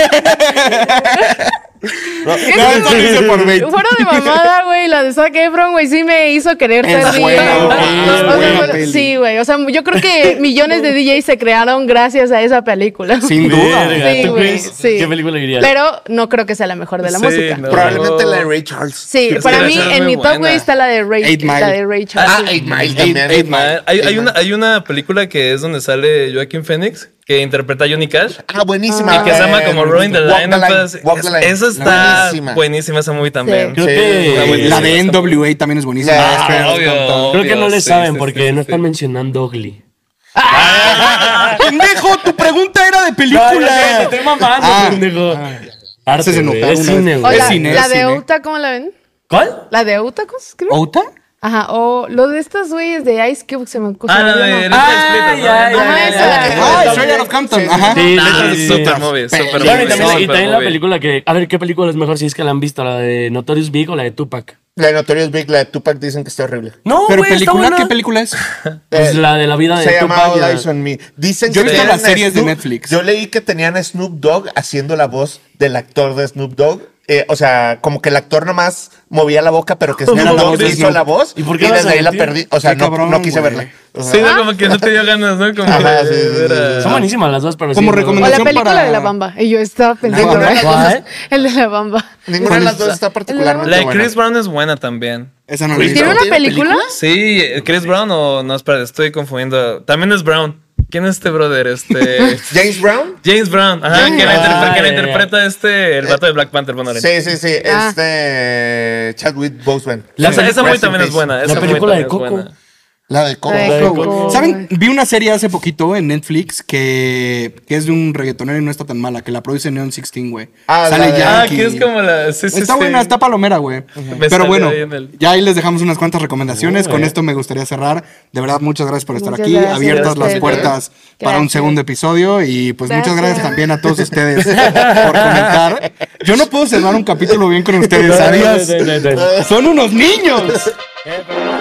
no. No, esto lo hice por bait. Fuera de mamada, güey, la de Zac Efron, güey, sí me hizo querer ser DJ. bueno. Sí, güey, o sea, yo creo que millones de DJs se crearon gracias a esa película. Sin duda. Sí, ¿tú güey, sí. ¿Qué película dirías? Pero no creo que sea la mejor de la Sí, música. no. Probablemente la de Ray Charles. Sí, para mí en mi top, güey, está la de Ray, Eight Mile. la de Ray Charles. Ah, Eight Mile también. Eight Mile. Hay, hay Eight una, Mile. hay una película que es donde sale Joaquin Phoenix que interpreta a Johnny Cash. Ah, buenísima. Y que se llama Eh, como Rolling the Walk Line. the Line, entonces, Walk the es- Line. Esa está Buenísima. buenísima, esa movie también. Creo que. La de NWA también es buenísima. Ah, obvio, Creo que no le sí, saben sí, porque sí, no sí. están mencionando Ugly. ¡Pendejo! Tu pregunta era de película. estoy mamando, Ah. pendejo. Arte, Se es cine, güey. La, cine, la es de. Outa, ¿cómo la ven? ¿Cuál? ¿La de escribe? ¿Outa? Ajá, o lo de estas güeyes de Ice Cube se me se Ah, la de Ah, ya, ya. Ah, of Compton. Ajá. Sí, sí, sí, super movie, super movie, también, y también la película que. A ver, ¿qué película es mejor si es que la han visto? ¿La de Notorious Big o la de Tupac? La de Notorious Big, la de Tupac, dicen que está horrible. No, Pero está película, buena. ¿qué película es? Pues Eh, la de la vida de Se llama Tupac. Ya. Eyes on Me. Dicen Yo he que visto tenían las series de Snoop- Netflix. Yo leí que tenían a Snoop Dogg haciendo la voz del actor de Snoop Dogg. Eh, o sea, como que el actor nomás movía la boca, pero que Era la voz de hizo la voz. ¿Y por qué desde ahí la perdí. O sea, no, cabrón, no quise verla. O sea, Sí, no, como que no te dio ganas, ¿no? Como Ajá, de sí, sí, ver a- sí, Son buenísimas las dos, pero Como sí, no- O la recomendación película para- de la Bamba. Y yo estaba pensando. ¿Cuál? El de la Bamba. Ninguna de las dos está La particularmente de buena. Chris Brown es buena también. Esa no la ¿Tiene una película? Sí, Chris Brown o no, espera, estoy confundiendo. También es Brown. ¿Quién es este brother? Este. James Brown. James Brown. Ajá, James que la, Brown. interpre- que la Ah, interpreta este, el vato de Black Panther. Bueno, Sí, sí, sí. Ah. Este. Chadwick Boseman. La esa, Sí, esa muy también es buena. Esa La película de Coco. La de Coco. La de Coco. ¿Saben? Vi una serie hace poquito en Netflix que, que es de un reggaetonero y no está tan mala, que la produce Neon 16, güey. Ah, Sale de- Ah, que es como la. Sí, sí, Está sí. buena, está palomera, güey. Pero bueno, ahí el- ya ahí les dejamos unas cuantas recomendaciones. Con esto me gustaría cerrar. De verdad, muchas gracias por estar Muchas aquí. gracias Abiertas las puertas para un Gracias. segundo episodio. Y pues muchas Gracias. gracias también a todos ustedes por comentar. Yo no puedo cerrar un capítulo bien con ustedes, ¿sabías? No, no, no, no. Son unos niños. Eh, pero